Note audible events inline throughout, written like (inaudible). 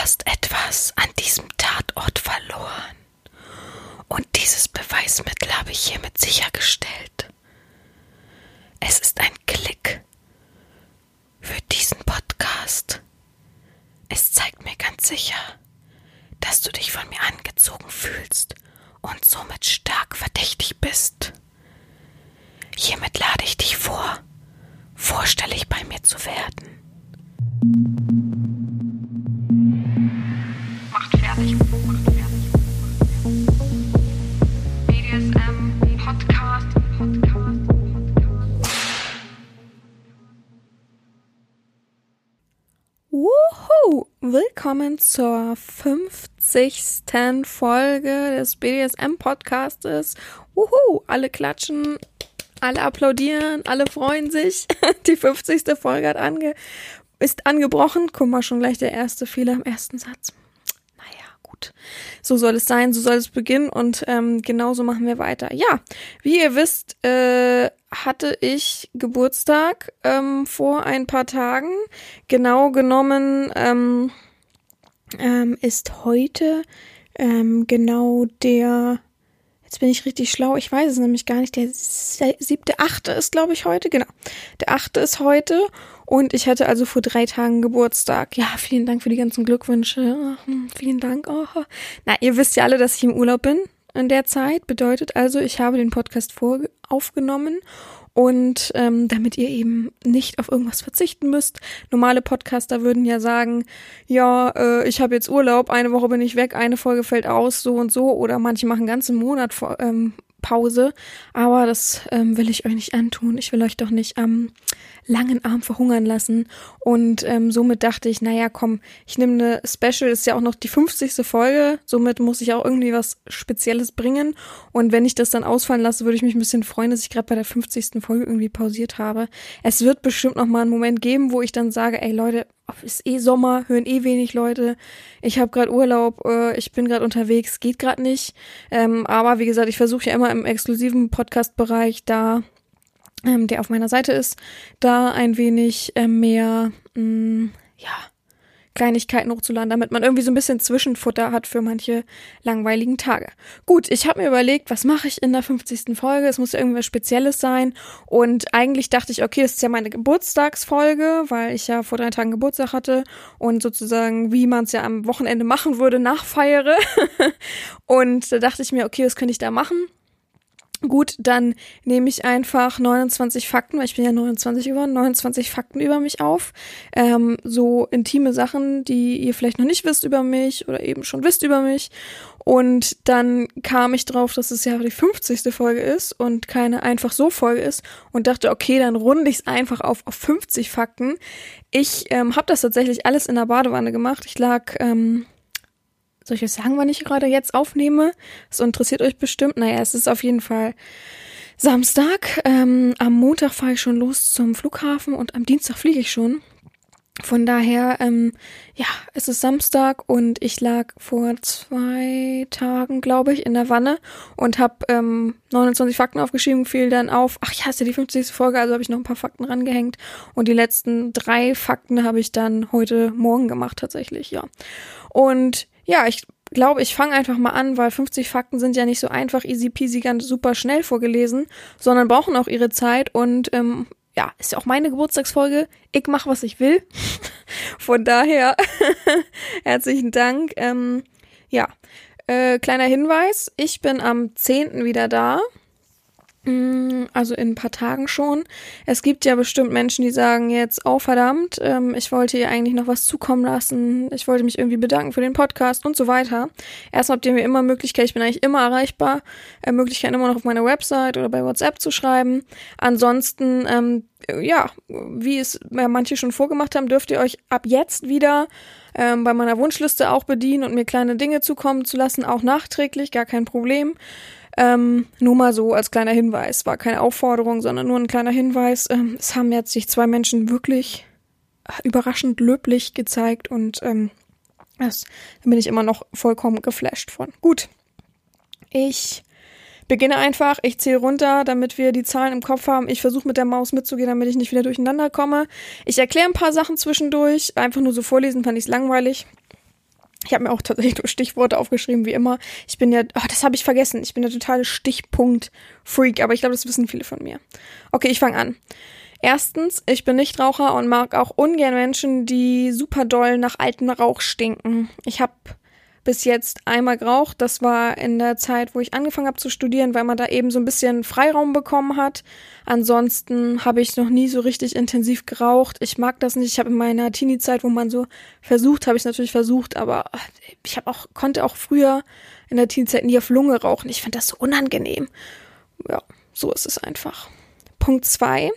hast etwas an diesem Tatort verloren. Und dieses Beweismittel habe ich hiermit sichergestellt. Es ist ein Klick für diesen Podcast. Es zeigt mir ganz sicher, dass du dich von mir angezogen fühlst und somit stark verdächtig bist. Hiermit lade ich dich vor, vorstellig bei mir zu werden. Willkommen zur 50. Folge des BDSM-Podcastes. Wuhu! Alle klatschen, alle applaudieren, alle freuen sich. (laughs) Die 50. Folge hat ange ist angebrochen. Guck mal, schon gleich der erste Fehler im ersten Satz. Gut. So soll es sein, so soll es beginnen und ähm, genauso machen wir weiter. Ja, wie ihr wisst, äh, hatte ich Geburtstag ähm, vor ein paar Tagen. Genau genommen ähm, ähm, ist heute ähm, genau der Jetzt bin ich richtig schlau. Ich weiß es nämlich gar nicht. Der siebte, achte ist, glaube ich, heute. Genau. Der achte ist heute. Und ich hatte also vor drei Tagen Geburtstag. Ja, vielen Dank für die ganzen Glückwünsche. Hm, vielen Dank. Oh. Na, ihr wisst ja alle, dass ich im Urlaub bin in der Zeit. Bedeutet also, ich habe den Podcast vor aufgenommen und ähm, damit ihr eben nicht auf irgendwas verzichten müsst. Normale Podcaster würden ja sagen, ja, äh, ich habe jetzt Urlaub, eine Woche bin ich weg, eine Folge fällt aus, so und so. Oder manche machen ganzen Monat ähm, Pause. Aber das ähm, will ich euch nicht antun. Ich will euch doch nicht am langen Arm verhungern lassen. Und ähm, somit dachte ich, naja, komm, ich nehme eine Special, ist ja auch noch die 50. Folge. Somit muss ich auch irgendwie was Spezielles bringen. Und wenn ich das dann ausfallen lasse, würde ich mich ein bisschen freuen, dass ich gerade bei der 50. Folge irgendwie pausiert habe. Es wird bestimmt noch mal einen Moment geben, wo ich dann sage, ey Leute, ist eh Sommer, hören eh wenig Leute. Ich habe gerade Urlaub, äh, ich bin gerade unterwegs, geht gerade nicht. Ähm, aber wie gesagt, ich versuche ja immer im exklusiven Podcast-Bereich da ähm, der auf meiner Seite ist, da ein wenig äh, mehr, mh, mm, ja, Kleinigkeiten hochzuladen, damit man irgendwie so ein bisschen Zwischenfutter hat für manche langweiligen Tage. Gut, ich habe mir überlegt, was mache ich in der 50. Folge? Es muss irgendwas Spezielles sein. Und eigentlich dachte ich, okay, das ist ja meine Geburtstagsfolge, weil ich ja vor drei Tagen Geburtstag hatte und sozusagen, wie man es ja am Wochenende machen würde, nachfeiere. (laughs) und da dachte ich mir, okay, was könnte ich da machen? Gut, dann nehme ich einfach 29 Fakten, weil ich bin ja 29 geworden, 29 Fakten über mich auf. Ähm, so intime Sachen, die ihr vielleicht noch nicht wisst über mich oder eben schon wisst über mich. Und dann kam ich drauf, dass es ja die 50. Folge ist und keine einfach so Folge ist und dachte, okay, dann runde ich es einfach auf, auf 50 Fakten. Ich ähm, habe das tatsächlich alles in der Badewanne gemacht. Ich lag ähm, soll ich euch sagen, wann ich gerade jetzt aufnehme? Das interessiert euch bestimmt. Naja, es ist auf jeden Fall Samstag. Ähm, am Montag fahre ich schon los zum Flughafen und am Dienstag fliege ich schon. Von daher, ähm, ja, es ist Samstag und ich lag vor zwei Tagen, glaube ich, in der Wanne und habe ähm, 29 Fakten aufgeschrieben, fiel dann auf, ach ja, ist ja die 50. Folge, also habe ich noch ein paar Fakten rangehängt und die letzten drei Fakten habe ich dann heute Morgen gemacht tatsächlich, ja. Und ja, ich glaube, ich fange einfach mal an, weil 50 Fakten sind ja nicht so einfach, easy peasy, ganz super schnell vorgelesen, sondern brauchen auch ihre Zeit und ähm, ja, ist ja auch meine Geburtstagsfolge. Ich mache, was ich will. (laughs) Von daher (laughs) herzlichen Dank. Ähm, ja, äh, kleiner Hinweis, ich bin am 10. wieder da. Mm, also in ein paar Tagen schon. Es gibt ja bestimmt Menschen, die sagen jetzt, oh verdammt, ähm, ich wollte ihr eigentlich noch was zukommen lassen, ich wollte mich irgendwie bedanken für den Podcast und so weiter. Erstmal habt ihr mir immer Möglichkeit, ich bin eigentlich immer erreichbar, äh, Möglichkeit immer noch auf meiner Website oder bei WhatsApp zu schreiben. Ansonsten, ähm, ja, wie es manche schon vorgemacht haben, dürft ihr euch ab jetzt wieder ähm, bei meiner Wunschliste auch bedienen und mir kleine Dinge zukommen zu lassen, auch nachträglich, gar kein Problem. Ähm, nur mal so als kleiner Hinweis, war keine Aufforderung, sondern nur ein kleiner Hinweis. Ähm, es haben jetzt sich zwei Menschen wirklich überraschend löblich gezeigt und ähm, das, da bin ich immer noch vollkommen geflasht von. Gut, ich beginne einfach, ich zähle runter, damit wir die Zahlen im Kopf haben. Ich versuche mit der Maus mitzugehen, damit ich nicht wieder durcheinander komme. Ich erkläre ein paar Sachen zwischendurch, einfach nur so vorlesen, fand ich es langweilig. Ich habe mir auch tatsächlich nur Stichworte aufgeschrieben, wie immer. Ich bin ja, oh, das habe ich vergessen. Ich bin der totale Stichpunkt-Freak, aber ich glaube, das wissen viele von mir. Okay, ich fange an. Erstens, ich bin Nichtraucher und mag auch ungern Menschen, die super doll nach altem Rauch stinken. Ich habe bis jetzt einmal geraucht. Das war in der Zeit, wo ich angefangen habe zu studieren, weil man da eben so ein bisschen Freiraum bekommen hat. Ansonsten habe ich noch nie so richtig intensiv geraucht. Ich mag das nicht. Ich habe in meiner Teenie-Zeit, wo man so versucht, habe ich natürlich versucht, aber ich habe auch konnte auch früher in der Teenie-Zeit nie auf Lunge rauchen. Ich fand das so unangenehm. Ja, so ist es einfach. Punkt zwei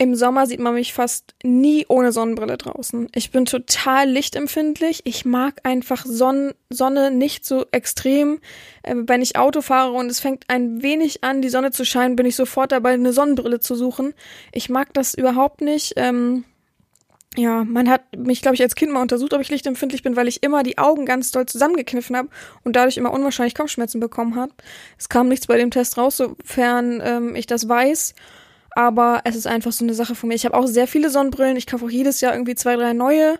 im Sommer sieht man mich fast nie ohne Sonnenbrille draußen. Ich bin total lichtempfindlich. Ich mag einfach Sonn Sonne nicht so extrem. Äh, wenn ich Auto fahre und es fängt ein wenig an, die Sonne zu scheinen, bin ich sofort dabei, eine Sonnenbrille zu suchen. Ich mag das überhaupt nicht. Ähm, ja, man hat mich, glaube ich, als Kind mal untersucht, ob ich lichtempfindlich bin, weil ich immer die Augen ganz doll zusammengekniffen habe und dadurch immer unwahrscheinlich Kopfschmerzen bekommen habe. Es kam nichts bei dem Test raus, sofern ähm, ich das weiß. Aber es ist einfach so eine Sache von mir. Ich habe auch sehr viele Sonnenbrillen. Ich kaufe auch jedes Jahr irgendwie zwei, drei neue.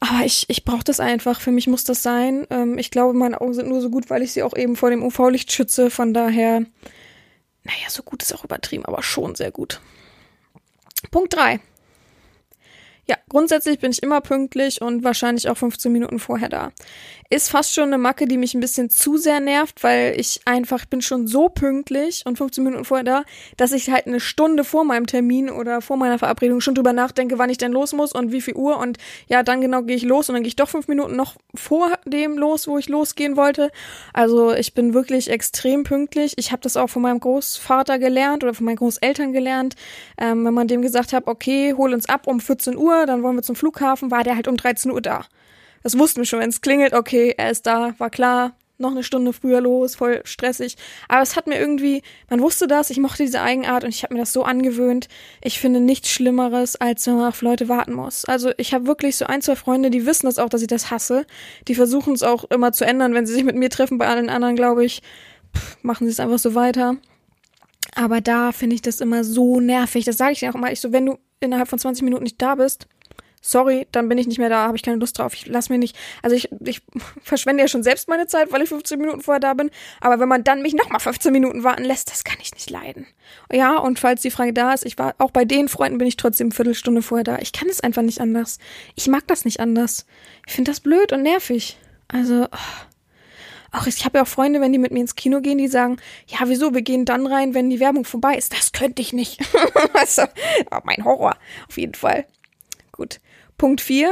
Aber ich, ich brauche das einfach. Für mich muss das sein. Ähm, ich glaube, meine Augen sind nur so gut, weil ich sie auch eben vor dem UV-Licht schütze. Von daher, naja, so gut ist auch übertrieben, aber schon sehr gut. Punkt drei. Ja, grundsätzlich bin ich immer pünktlich und wahrscheinlich auch 15 Minuten vorher da. Ist fast schon eine Macke, die mich ein bisschen zu sehr nervt, weil ich einfach bin schon so pünktlich und 15 Minuten vorher da, dass ich halt eine Stunde vor meinem Termin oder vor meiner Verabredung schon drüber nachdenke, wann ich denn los muss und wie viel Uhr und ja, dann genau gehe ich los und dann gehe ich doch fünf Minuten noch vor dem los, wo ich losgehen wollte. Also ich bin wirklich extrem pünktlich. Ich habe das auch von meinem Großvater gelernt oder von meinen Großeltern gelernt. Ähm, wenn man dem gesagt hat, okay, hol uns ab um 14 Uhr, dann wollen wir zum Flughafen, war der halt um 13 Uhr da. Das wussten wir schon, wenn es klingelt, okay, er ist da, war klar, noch eine Stunde früher los, voll stressig. Aber es hat mir irgendwie, man wusste das, ich mochte diese Eigenart und ich habe mir das so angewöhnt. Ich finde nichts Schlimmeres, als wenn man auf Leute warten muss. Also ich habe wirklich so ein, zwei Freunde, die wissen das auch, dass ich das hasse. Die versuchen es auch immer zu ändern, wenn sie sich mit mir treffen. Bei allen anderen, glaube ich, pff, machen sie es einfach so weiter. Aber da finde ich das immer so nervig. Das sage ich dir auch immer. Ich so, wenn du innerhalb von 20 Minuten nicht da bist, sorry, dann bin ich nicht mehr da, habe ich keine Lust drauf. Ich lass mir nicht, also ich, ich (laughs) verschwende ja schon selbst meine Zeit, weil ich 15 Minuten vorher da bin. Aber wenn man dann mich nochmal 15 Minuten warten lässt, das kann ich nicht leiden. Ja, und falls die Frage da ist, ich war, auch bei den Freunden bin ich trotzdem eine Viertelstunde vorher da. Ich kann es einfach nicht anders. Ich mag das nicht anders. Ich finde das blöd und nervig. Also, oh. Auch ich habe ja auch Freunde, wenn die mit mir ins Kino gehen, die sagen, ja, wieso, wir gehen dann rein, wenn die Werbung vorbei ist. Das könnte ich nicht. (laughs) also, mein Horror, auf jeden Fall. Gut. Punkt 4.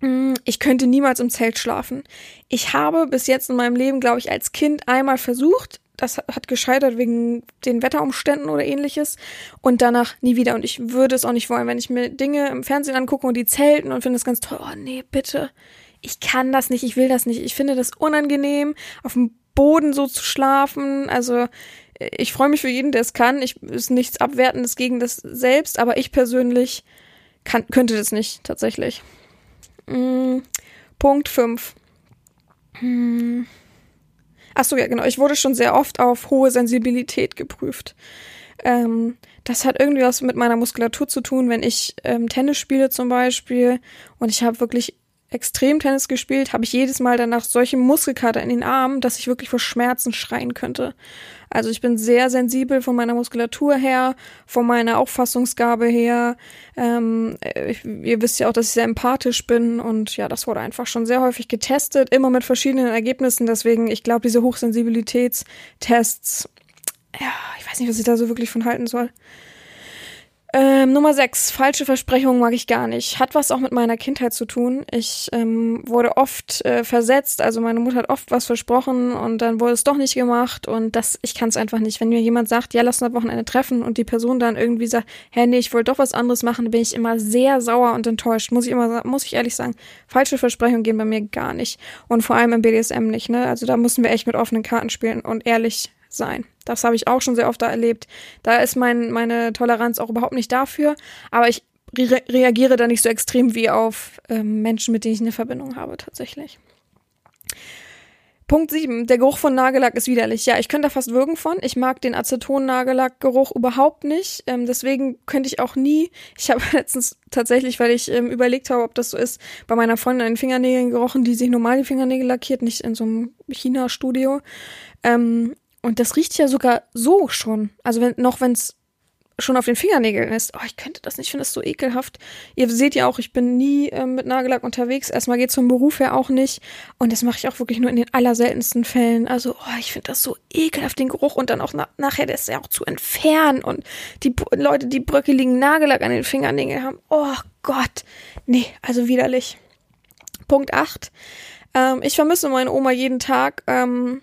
Hm, ich könnte niemals im Zelt schlafen. Ich habe bis jetzt in meinem Leben, glaube ich, als Kind einmal versucht. Das hat gescheitert wegen den Wetterumständen oder ähnliches. Und danach nie wieder. Und ich würde es auch nicht wollen, wenn ich mir Dinge im Fernsehen angucke und die zelten und finde es ganz toll. Oh nee, bitte. Ich kann das nicht, ich will das nicht. Ich finde das unangenehm, auf dem Boden so zu schlafen. Also ich freue mich für jeden, der es kann. Ich ist nichts Abwertendes gegen das selbst, aber ich persönlich kann, könnte das nicht, tatsächlich. Mm, Punkt 5. Hm. Achso, ja, genau. Ich wurde schon sehr oft auf hohe Sensibilität geprüft. Ähm, das hat irgendwie was mit meiner Muskulatur zu tun, wenn ich ähm, Tennis spiele zum Beispiel und ich habe wirklich extrem Tennis gespielt, habe ich jedes Mal danach solche Muskelkater in den Armen, dass ich wirklich vor Schmerzen schreien könnte. Also ich bin sehr sensibel von meiner Muskulatur her, von meiner Auffassungsgabe her. Ähm, ich, ihr wisst ja auch, dass ich sehr empathisch bin und ja, das wurde einfach schon sehr häufig getestet, immer mit verschiedenen Ergebnissen. Deswegen, ich glaube, diese Hochsensibilitätstests, ja, ich weiß nicht, was ich da so wirklich von halten soll. Ähm, Nummer 6. Falsche Versprechungen mag ich gar nicht. Hat was auch mit meiner Kindheit zu tun. Ich ähm, wurde oft äh, versetzt, also meine Mutter hat oft was versprochen und dann wurde es doch nicht gemacht und das, ich kann es einfach nicht. Wenn mir jemand sagt, ja, lass uns am Wochenende treffen und die Person dann irgendwie sagt, hä, nee, ich wollte doch was anderes machen, bin ich immer sehr sauer und enttäuscht. Muss ich immer, muss ich ehrlich sagen. Falsche Versprechungen gehen bei mir gar nicht. Und vor allem im BDSM nicht, ne? Also da müssen wir echt mit offenen Karten spielen und ehrlich sein. Das habe ich auch schon sehr oft da erlebt. Da ist mein, meine Toleranz auch überhaupt nicht dafür, aber ich re reagiere da nicht so extrem wie auf ähm, Menschen, mit denen ich eine Verbindung habe, tatsächlich. Punkt 7. Der Geruch von Nagellack ist widerlich. Ja, ich könnte da fast würgen von. Ich mag den Aceton-Nagellack-Geruch überhaupt nicht. Ähm, deswegen könnte ich auch nie. Ich habe (laughs) letztens tatsächlich, weil ich ähm, überlegt habe, ob das so ist, bei meiner Freundin an den Fingernägeln gerochen, die sich normal die Fingernägel lackiert, nicht in so einem China-Studio. Ähm, und das riecht ja sogar so schon. Also wenn, noch wenn es schon auf den Fingernägeln ist. Oh, ich könnte das nicht, ich finde das so ekelhaft. Ihr seht ja auch, ich bin nie äh, mit Nagellack unterwegs. Erstmal geht zum Beruf her auch nicht. Und das mache ich auch wirklich nur in den allerseltensten Fällen. Also, oh, ich finde das so ekelhaft, den Geruch. Und dann auch na nachher, das ist ja auch zu entfernen. Und die B Leute, die bröckeligen Nagellack an den Fingernägeln haben. Oh Gott. Nee, also widerlich. Punkt 8. Ähm, ich vermisse meine Oma jeden Tag. Ähm,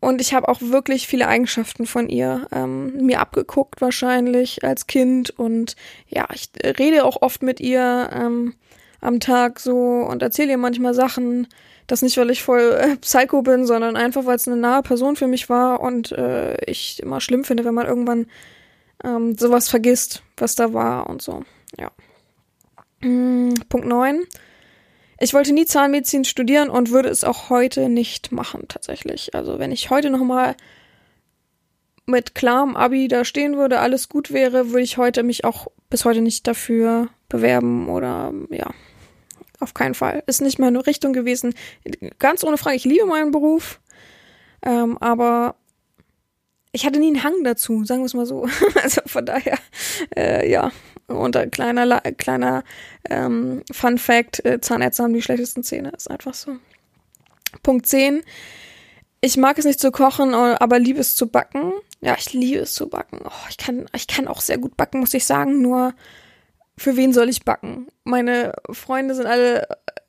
und ich habe auch wirklich viele Eigenschaften von ihr ähm, mir abgeguckt, wahrscheinlich als Kind. Und ja, ich rede auch oft mit ihr ähm, am Tag so und erzähle ihr manchmal Sachen. Das nicht, weil ich voll äh, Psycho bin, sondern einfach, weil es eine nahe Person für mich war und äh, ich immer schlimm finde, wenn man irgendwann ähm, sowas vergisst, was da war und so. Ja. Mm, Punkt 9. Ich wollte nie Zahnmedizin studieren und würde es auch heute nicht machen, tatsächlich. Also wenn ich heute nochmal mit klarem Abi da stehen würde, alles gut wäre, würde ich heute mich auch bis heute nicht dafür bewerben oder ja, auf keinen Fall. Ist nicht meine Richtung gewesen. Ganz ohne Frage, ich liebe meinen Beruf, ähm, aber ich hatte nie einen Hang dazu, sagen wir es mal so. (laughs) also von daher, äh, ja, und ein kleiner, kleiner ähm, Fun Fact, äh, Zahnärzte haben die schlechtesten Zähne, ist einfach so. Punkt 10. Ich mag es nicht zu kochen, aber liebe es zu backen. Ja, ich liebe es zu backen. Oh, ich, kann, ich kann auch sehr gut backen, muss ich sagen, nur für wen soll ich backen? Meine Freunde sind alle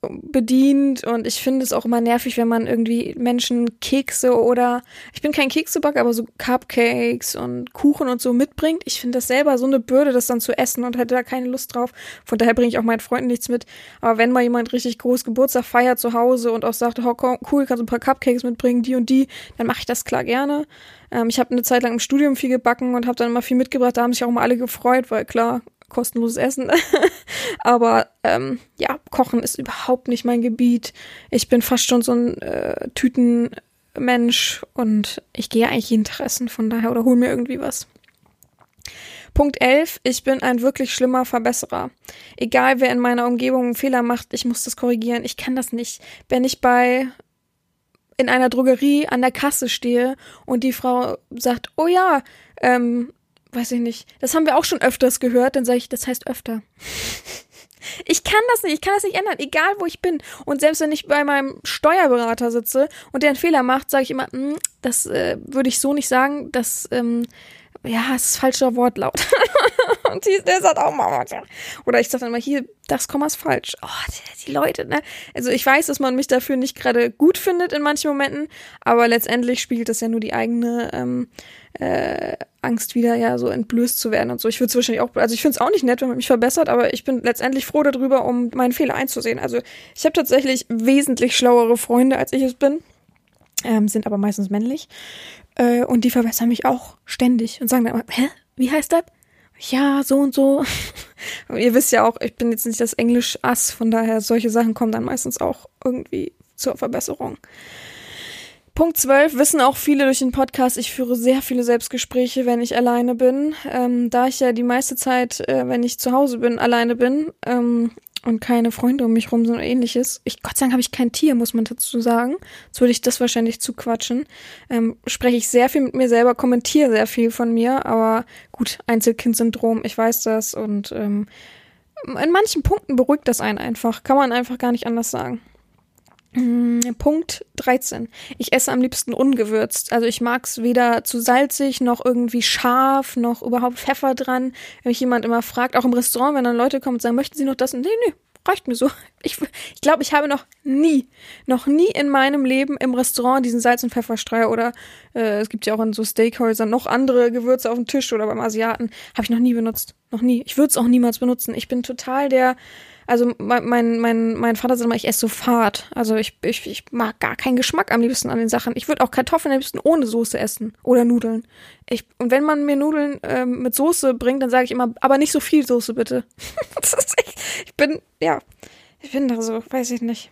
bedient und ich finde es auch immer nervig, wenn man irgendwie Menschen Kekse oder ich bin kein Keksebacker, aber so Cupcakes und Kuchen und so mitbringt. Ich finde das selber so eine Bürde, das dann zu essen und hätte da keine Lust drauf. Von daher bringe ich auch meinen Freunden nichts mit. Aber wenn mal jemand richtig groß Geburtstag feiert zu Hause und auch sagt, oh, cool, kannst du ein paar Cupcakes mitbringen, die und die, dann mache ich das klar gerne. Ähm, ich habe eine Zeit lang im Studium viel gebacken und habe dann immer viel mitgebracht. Da haben sich auch mal alle gefreut, weil klar, kostenloses Essen. (laughs) Aber ähm, ja, Kochen ist überhaupt nicht mein Gebiet. Ich bin fast schon so ein äh, Tütenmensch und ich gehe eigentlich jeden Tag essen, von daher oder hol mir irgendwie was. Punkt 11. Ich bin ein wirklich schlimmer Verbesserer. Egal wer in meiner Umgebung einen Fehler macht, ich muss das korrigieren. Ich kann das nicht. Wenn ich bei in einer Drogerie an der Kasse stehe und die Frau sagt, oh ja, ähm, weiß ich nicht, das haben wir auch schon öfters gehört, dann sage ich, das heißt öfter. (laughs) Ich kann das nicht, ich kann das nicht ändern, egal wo ich bin. Und selbst wenn ich bei meinem Steuerberater sitze und der einen Fehler macht, sage ich immer, hm, das äh, würde ich so nicht sagen, das, ähm, ja, das ist falscher Wortlaut. (laughs) (laughs) und die, der sagt auch mal, oder ich sage dann mal, hier, das Komma ist falsch. Oh, die, die, Leute, ne? Also ich weiß, dass man mich dafür nicht gerade gut findet in manchen Momenten, aber letztendlich spiegelt das ja nur die eigene ähm, äh, Angst wieder ja so entblößt zu werden und so. Ich würde es wahrscheinlich auch, also ich finde es auch nicht nett, wenn man mich verbessert, aber ich bin letztendlich froh darüber, um meinen Fehler einzusehen. Also ich habe tatsächlich wesentlich schlauere Freunde, als ich es bin, ähm, sind aber meistens männlich äh, und die verbessern mich auch ständig und sagen dann immer, hä, wie heißt das? Ja, so und so. (laughs) ihr wisst ja auch, ich bin jetzt nicht das Englisch-Ass, von daher solche Sachen kommen dann meistens auch irgendwie zur Verbesserung. Punkt 12 wissen auch viele durch den Podcast, ich führe sehr viele Selbstgespräche, wenn ich alleine bin. Ähm, da ich ja die meiste Zeit, äh, wenn ich zu Hause bin, alleine bin ähm, und keine Freunde um mich rum sind oder ähnliches. Ich, Gott sei Dank habe ich kein Tier, muss man dazu sagen. Jetzt würde ich das wahrscheinlich zu quatschen. Ähm, spreche ich sehr viel mit mir selber, kommentiere sehr viel von mir, aber gut, Einzelkind-Syndrom, ich weiß das und ähm, in manchen Punkten beruhigt das einen einfach. Kann man einfach gar nicht anders sagen. Mm, Punkt 13. Ich esse am liebsten ungewürzt. Also ich mag es weder zu salzig, noch irgendwie scharf, noch überhaupt Pfeffer dran. Wenn mich jemand immer fragt, auch im Restaurant, wenn dann Leute kommen und sagen, möchten Sie noch das? Nee, nee, reicht mir so. Ich, ich glaube, ich habe noch nie, noch nie in meinem Leben im Restaurant diesen Salz- und Pfefferstreuer oder äh, es gibt ja auch in so Steakhäusern noch andere Gewürze auf dem Tisch oder beim Asiaten. Habe ich noch nie benutzt. Noch nie. Ich würde es auch niemals benutzen. Ich bin total der also mein, mein, mein Vater sagt immer, ich esse so fad. Also ich, ich, ich mag gar keinen Geschmack am liebsten an den Sachen. Ich würde auch Kartoffeln am liebsten ohne Soße essen oder Nudeln. Ich, und wenn man mir Nudeln ähm, mit Soße bringt, dann sage ich immer, aber nicht so viel Soße bitte. (laughs) echt, ich bin, ja, ich bin da so, weiß ich nicht.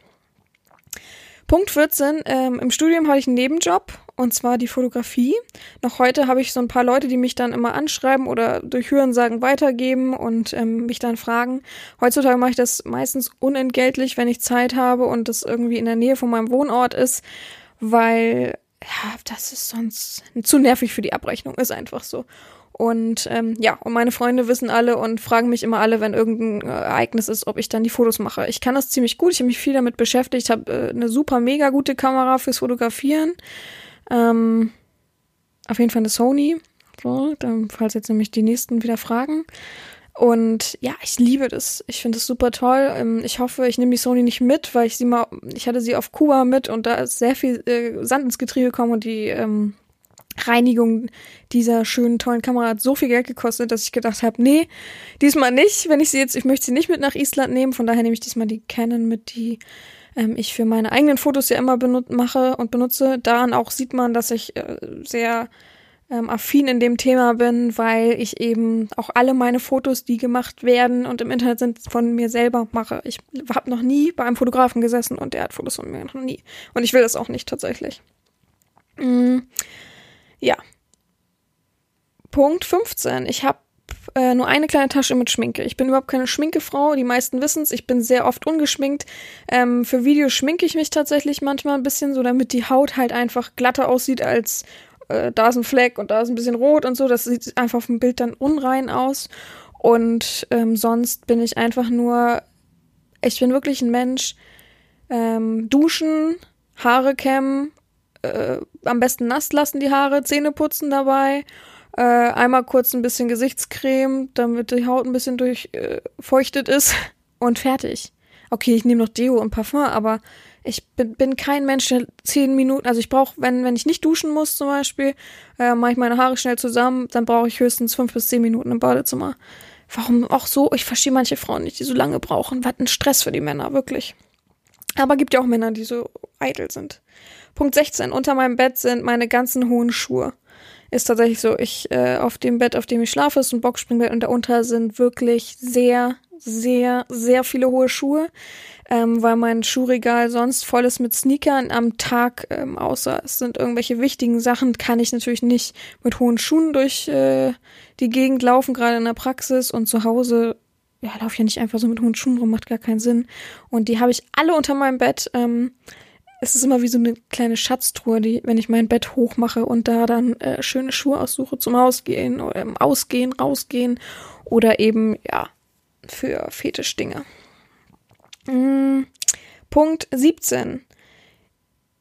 Punkt 14. Ähm, Im Studium hatte ich einen Nebenjob und zwar die Fotografie. Noch heute habe ich so ein paar Leute, die mich dann immer anschreiben oder durch Hörensagen weitergeben und ähm, mich dann fragen. Heutzutage mache ich das meistens unentgeltlich, wenn ich Zeit habe und das irgendwie in der Nähe von meinem Wohnort ist, weil ja, das ist sonst zu nervig für die Abrechnung, ist einfach so. Und ähm, ja, und meine Freunde wissen alle und fragen mich immer alle, wenn irgendein äh, Ereignis ist, ob ich dann die Fotos mache. Ich kann das ziemlich gut, ich habe mich viel damit beschäftigt, habe äh, eine super mega gute Kamera fürs Fotografieren. Ähm, auf jeden Fall eine Sony. So, dann, falls jetzt nämlich die nächsten wieder fragen. Und ja, ich liebe das. Ich finde es super toll. Ähm, ich hoffe, ich nehme die Sony nicht mit, weil ich sie mal, ich hatte sie auf Kuba mit und da ist sehr viel äh, Sand ins Getriebe gekommen und die ähm, Reinigung dieser schönen, tollen Kamera hat so viel Geld gekostet, dass ich gedacht habe, nee, diesmal nicht. Wenn ich sie jetzt, ich möchte sie nicht mit nach Island nehmen, von daher nehme ich diesmal die Canon mit, die ähm, ich für meine eigenen Fotos ja immer mache und benutze. Daran auch sieht man, dass ich äh, sehr ähm, affin in dem Thema bin, weil ich eben auch alle meine Fotos, die gemacht werden und im Internet sind, von mir selber mache. Ich habe noch nie bei einem Fotografen gesessen und der hat Fotos von mir noch nie. Und ich will das auch nicht tatsächlich. Mm. Ja. Punkt 15. Ich habe äh, nur eine kleine Tasche mit Schminke. Ich bin überhaupt keine Schminkefrau. Die meisten wissen es. Ich bin sehr oft ungeschminkt. Ähm, für Videos schminke ich mich tatsächlich manchmal ein bisschen so, damit die Haut halt einfach glatter aussieht als äh, da ist ein Fleck und da ist ein bisschen rot und so. Das sieht einfach auf dem Bild dann unrein aus. Und ähm, sonst bin ich einfach nur, ich bin wirklich ein Mensch. Ähm, duschen, Haare kämmen, äh, am besten nass lassen die Haare, Zähne putzen dabei, äh, einmal kurz ein bisschen Gesichtscreme, damit die Haut ein bisschen durchfeuchtet äh, ist (laughs) und fertig. Okay, ich nehme noch Deo und Parfum, aber ich bin, bin kein Mensch, der zehn Minuten, also ich brauche, wenn, wenn ich nicht duschen muss zum Beispiel, äh, mache ich meine Haare schnell zusammen, dann brauche ich höchstens fünf bis zehn Minuten im Badezimmer. Warum auch so? Ich verstehe manche Frauen nicht, die so lange brauchen. Was ein Stress für die Männer, wirklich. Aber gibt ja auch Männer, die so eitel sind. Punkt 16. Unter meinem Bett sind meine ganzen hohen Schuhe. Ist tatsächlich so, ich äh, auf dem Bett, auf dem ich schlafe, ist ein Boxspringbett und darunter sind wirklich sehr, sehr, sehr viele hohe Schuhe, ähm, weil mein Schuhregal sonst voll ist mit Sneakern am Tag, ähm, außer es sind irgendwelche wichtigen Sachen, kann ich natürlich nicht mit hohen Schuhen durch äh, die Gegend laufen, gerade in der Praxis und zu Hause ja, laufe ich ja nicht einfach so mit hohen Schuhen rum, macht gar keinen Sinn. Und die habe ich alle unter meinem Bett. Ähm, es ist immer wie so eine kleine Schatztruhe, die, wenn ich mein Bett hochmache und da dann äh, schöne Schuhe aussuche zum Ausgehen im Ausgehen, rausgehen oder eben, ja, für Fetischdinge. Mhm. Punkt 17.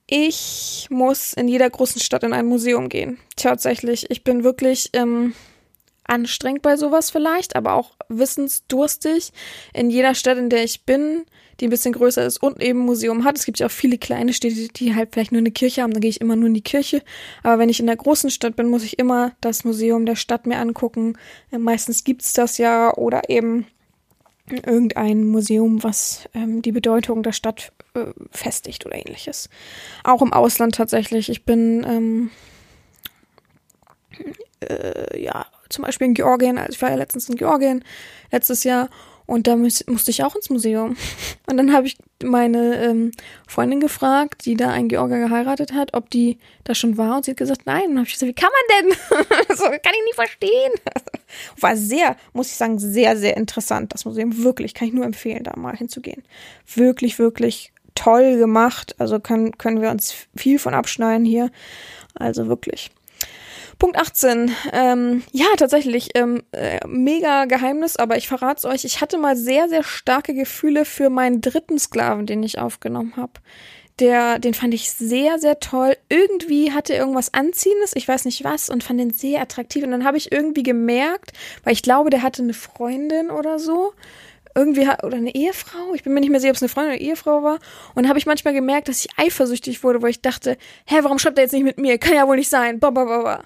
Ich muss in jeder großen Stadt in ein Museum gehen. Tatsächlich, ich bin wirklich ähm, anstrengend bei sowas vielleicht, aber auch wissensdurstig. In jeder Stadt, in der ich bin, die ein bisschen größer ist und eben Museum hat. Es gibt ja auch viele kleine Städte, die halt vielleicht nur eine Kirche haben, dann gehe ich immer nur in die Kirche. Aber wenn ich in der großen Stadt bin, muss ich immer das Museum der Stadt mir angucken. Äh, meistens gibt's das ja oder eben irgendein Museum, was ähm, die Bedeutung der Stadt äh, festigt oder ähnliches. Auch im Ausland tatsächlich. Ich bin ähm, äh, ja zum Beispiel in Georgien, also ich war ja letztens in Georgien letztes Jahr und da muss, musste ich auch ins Museum. (laughs) Und dann habe ich meine ähm, Freundin gefragt, die da einen Georger geheiratet hat, ob die da schon war. Und sie hat gesagt, nein. Und dann habe ich gesagt, wie kann man denn? (laughs) so kann ich nicht verstehen. (laughs) War sehr, muss ich sagen, sehr, sehr interessant, das Museum. Wirklich, kann ich nur empfehlen, da mal hinzugehen. Wirklich, wirklich toll gemacht. Also können, können wir uns viel von abschneiden hier. Also wirklich. Punkt 18. Ähm, ja, tatsächlich, ähm, äh, mega Geheimnis, aber ich verrate es euch. Ich hatte mal sehr, sehr starke Gefühle für meinen dritten Sklaven, den ich aufgenommen habe. Der, den fand ich sehr, sehr toll. Irgendwie hatte er irgendwas Anziehendes, ich weiß nicht was, und fand den sehr attraktiv. Und dann habe ich irgendwie gemerkt, weil ich glaube, der hatte eine Freundin oder so irgendwie oder eine Ehefrau, ich bin mir nicht mehr sicher, ob es eine Freundin oder eine Ehefrau war. Und habe ich manchmal gemerkt, dass ich eifersüchtig wurde, wo ich dachte, hä, warum schreibt er jetzt nicht mit mir? Kann ja wohl nicht sein. Ba,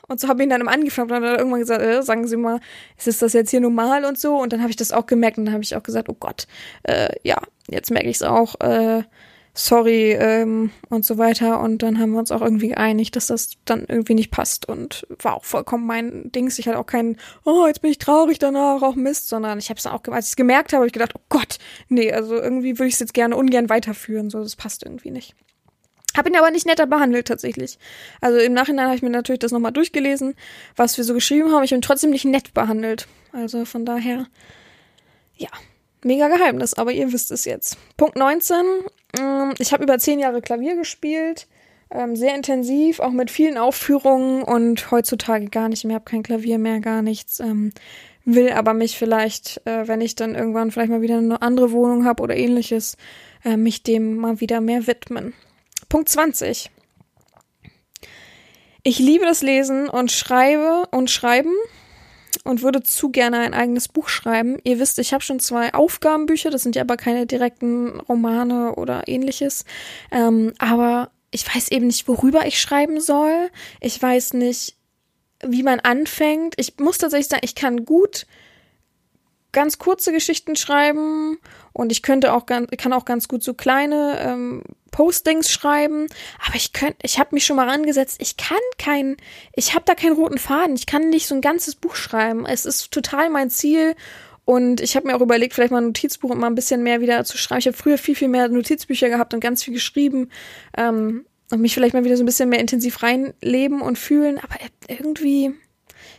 Und so habe ich ihn dann im angeflammt und dann irgendwann gesagt, äh, sagen Sie mal, ist das jetzt hier normal und so? Und dann habe ich das auch gemerkt und dann habe ich auch gesagt, oh Gott, äh, ja, jetzt merke ich es auch, äh, sorry ähm, und so weiter. Und dann haben wir uns auch irgendwie geeinigt, dass das dann irgendwie nicht passt und war auch vollkommen mein Dings. Ich hatte auch keinen, oh, jetzt bin ich traurig danach, auch Mist, sondern ich habe es dann auch, als ich es gemerkt habe, habe ich gedacht, oh Gott, nee, also irgendwie würde ich es jetzt gerne ungern weiterführen, so, das passt irgendwie nicht. Hab ihn aber nicht netter behandelt tatsächlich. Also im Nachhinein habe ich mir natürlich das nochmal durchgelesen, was wir so geschrieben haben. Ich bin trotzdem nicht nett behandelt. Also von daher, ja, mega Geheimnis, aber ihr wisst es jetzt. Punkt 19. ähm, Ich habe über zehn Jahre Klavier gespielt. Ähm, sehr intensiv, auch mit vielen Aufführungen und heutzutage gar nicht mehr, habe kein Klavier mehr, gar nichts. Ähm, will aber mich vielleicht, äh, wenn ich dann irgendwann vielleicht mal wieder eine andere Wohnung habe oder ähnliches, äh, mich dem mal wieder mehr widmen. Punkt 20. Ich liebe das Lesen und schreibe und schreiben und würde zu gerne ein eigenes Buch schreiben. Ihr wisst, ich habe schon zwei Aufgabenbücher, das sind ja aber keine direkten Romane oder ähnliches. Ähm, aber ich weiß eben nicht, worüber ich schreiben soll. Ich weiß nicht, wie man anfängt. Ich muss tatsächlich sagen, ich kann gut ganz kurze Geschichten schreiben und ich könnte auch ganz, kann auch ganz gut so kleine ähm, Postings schreiben, aber ich könnte, ich habe mich schon mal rangesetzt, ich kann kein, ich habe da keinen roten Faden, ich kann nicht so ein ganzes Buch schreiben. Es ist total mein Ziel und ich habe mir auch überlegt, vielleicht mal ein Notizbuch und mal ein bisschen mehr wieder zu schreiben. Ich habe früher viel, viel mehr Notizbücher gehabt und ganz viel geschrieben. Ähm, und mich vielleicht mal wieder so ein bisschen mehr intensiv reinleben und fühlen, aber irgendwie,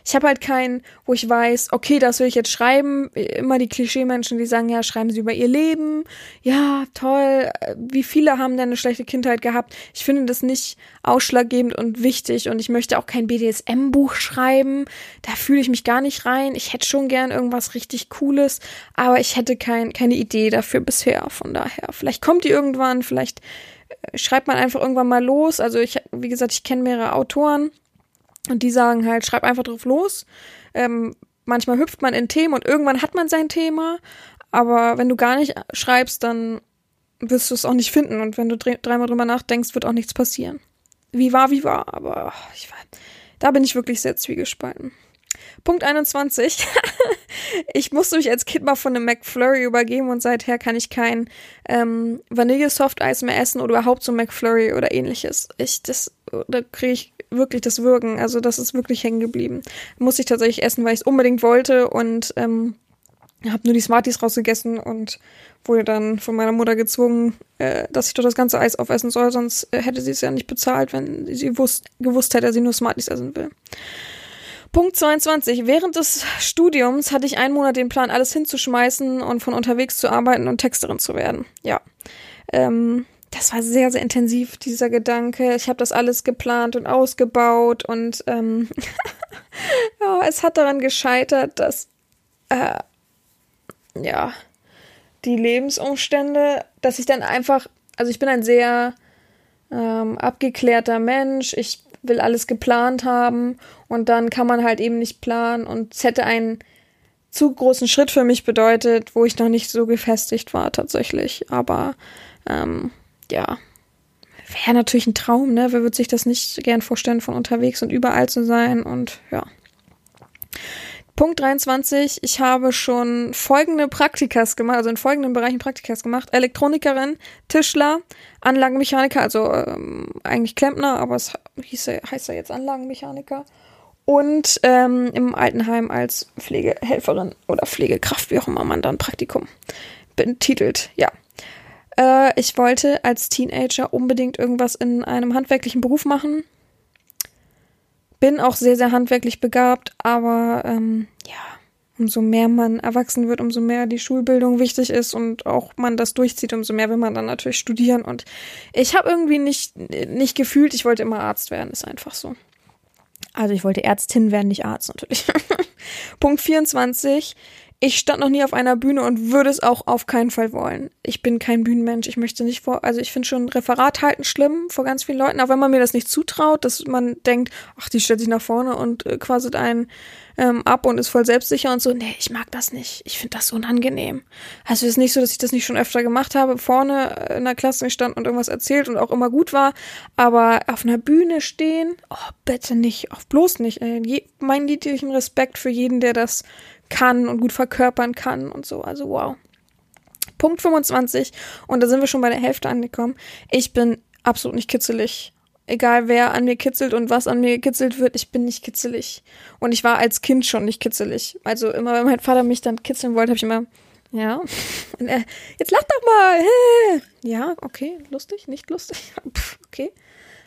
ich habe halt keinen, wo ich weiß, okay, das will ich jetzt schreiben. Immer die Klischee-Menschen, die sagen, ja, schreiben sie über ihr Leben. Ja, toll. Wie viele haben denn eine schlechte Kindheit gehabt? Ich finde das nicht ausschlaggebend und wichtig und ich möchte auch kein BDSM-Buch schreiben. Da fühle ich mich gar nicht rein. Ich hätte schon gern irgendwas richtig Cooles, aber ich hätte kein, keine Idee dafür bisher. Von daher, vielleicht kommt die irgendwann, vielleicht schreibt man einfach irgendwann mal los. Also ich, wie gesagt, ich kenne mehrere Autoren und die sagen halt, schreib einfach drauf los. Ähm, manchmal hüpft man in Themen und irgendwann hat man sein Thema, aber wenn du gar nicht schreibst, dann wirst du es auch nicht finden und wenn du dreimal drüber nachdenkst, wird auch nichts passieren. Wie war, wie war, aber ich war, da bin ich wirklich sehr zwiegespalten. Punkt 21. (laughs) ich musste mich als Kind mal von einem McFlurry übergeben und seither kann ich kein ähm, Vanille-Soft-Eis mehr essen oder überhaupt so McFlurry oder ähnliches. Ich, das, da kriege ich wirklich das Wirken. Also das ist wirklich hängen geblieben. Muss ich tatsächlich essen, weil ich es unbedingt wollte und ähm, habe nur die Smarties rausgegessen und wurde dann von meiner Mutter gezwungen, äh, dass ich doch das ganze Eis aufessen soll, sonst äh, hätte sie es ja nicht bezahlt, wenn sie wusst, gewusst hätte, dass sie nur Smarties essen will. Punkt 22. Während des Studiums hatte ich einen Monat den Plan, alles hinzuschmeißen und von unterwegs zu arbeiten und Texterin zu werden. Ja. Ähm, das war sehr, sehr intensiv, dieser Gedanke. Ich habe das alles geplant und ausgebaut und ähm, ja, (laughs) es hat daran gescheitert, dass äh, ja die Lebensumstände, dass ich dann einfach, also ich bin ein sehr ähm, abgeklärter Mensch. Ich will alles geplant haben und dann kann man halt eben nicht planen und es hätte einen zu großen Schritt für mich bedeutet, wo ich noch nicht so gefestigt war tatsächlich. Aber ähm, ja, wäre natürlich ein Traum, ne? Wer würde sich das nicht gern vorstellen, von unterwegs und überall zu sein und ja. Punkt 23. Ich habe schon folgende Praktikas gemacht, also in folgenden Bereichen Praktikas gemacht. Elektronikerin, Tischler, Anlagenmechaniker, also ähm, eigentlich Klempner, aber es hieß, heißt ja jetzt Anlagenmechaniker. Und ähm, im Altenheim als Pflegehelferin oder Pflegekraft, wie auch immer man dann Praktikum betitelt. Ja. Äh, ich wollte als Teenager unbedingt irgendwas in einem handwerklichen Beruf machen bin auch sehr, sehr handwerklich begabt, aber ähm, ja, umso mehr man erwachsen wird, umso mehr die Schulbildung wichtig ist und auch man das durchzieht, umso mehr will man dann natürlich studieren. Und ich habe irgendwie nicht, nicht gefühlt, ich wollte immer Arzt werden, ist einfach so. Also ich wollte Ärztin werden, nicht Arzt natürlich. (laughs) Punkt 24. Ich stand noch nie auf einer Bühne und würde es auch auf keinen Fall wollen. Ich bin kein Bühnenmensch. Ich möchte nicht vor, also ich finde schon Referat halten schlimm vor ganz vielen Leuten, auch wenn man mir das nicht zutraut, dass man denkt, ach, die stellt sich nach vorne und äh, quasi einen ähm, ab und ist voll selbstsicher und so. Nee, ich mag das nicht. Ich finde das so unangenehm. Also es ist nicht so, dass ich das nicht schon öfter gemacht habe, vorne in der Klasse gestanden und irgendwas erzählt und auch immer gut war, aber auf einer Bühne stehen, oh, bitte nicht, auch bloß nicht. Äh, je, meinen niedlichen Respekt für jeden, der das kann und gut verkörpern kann und so. Also wow. Punkt 25. Und da sind wir schon bei der Hälfte angekommen. Ich bin absolut nicht kitzelig. Egal wer an mir kitzelt und was an mir gekitzelt wird, ich bin nicht kitzelig. Und ich war als Kind schon nicht kitzelig. Also immer, wenn mein Vater mich dann kitzeln wollte, habe ich immer, ja, (laughs) er, jetzt lach doch mal. Ja, okay, lustig, nicht lustig. (laughs) Pff, okay.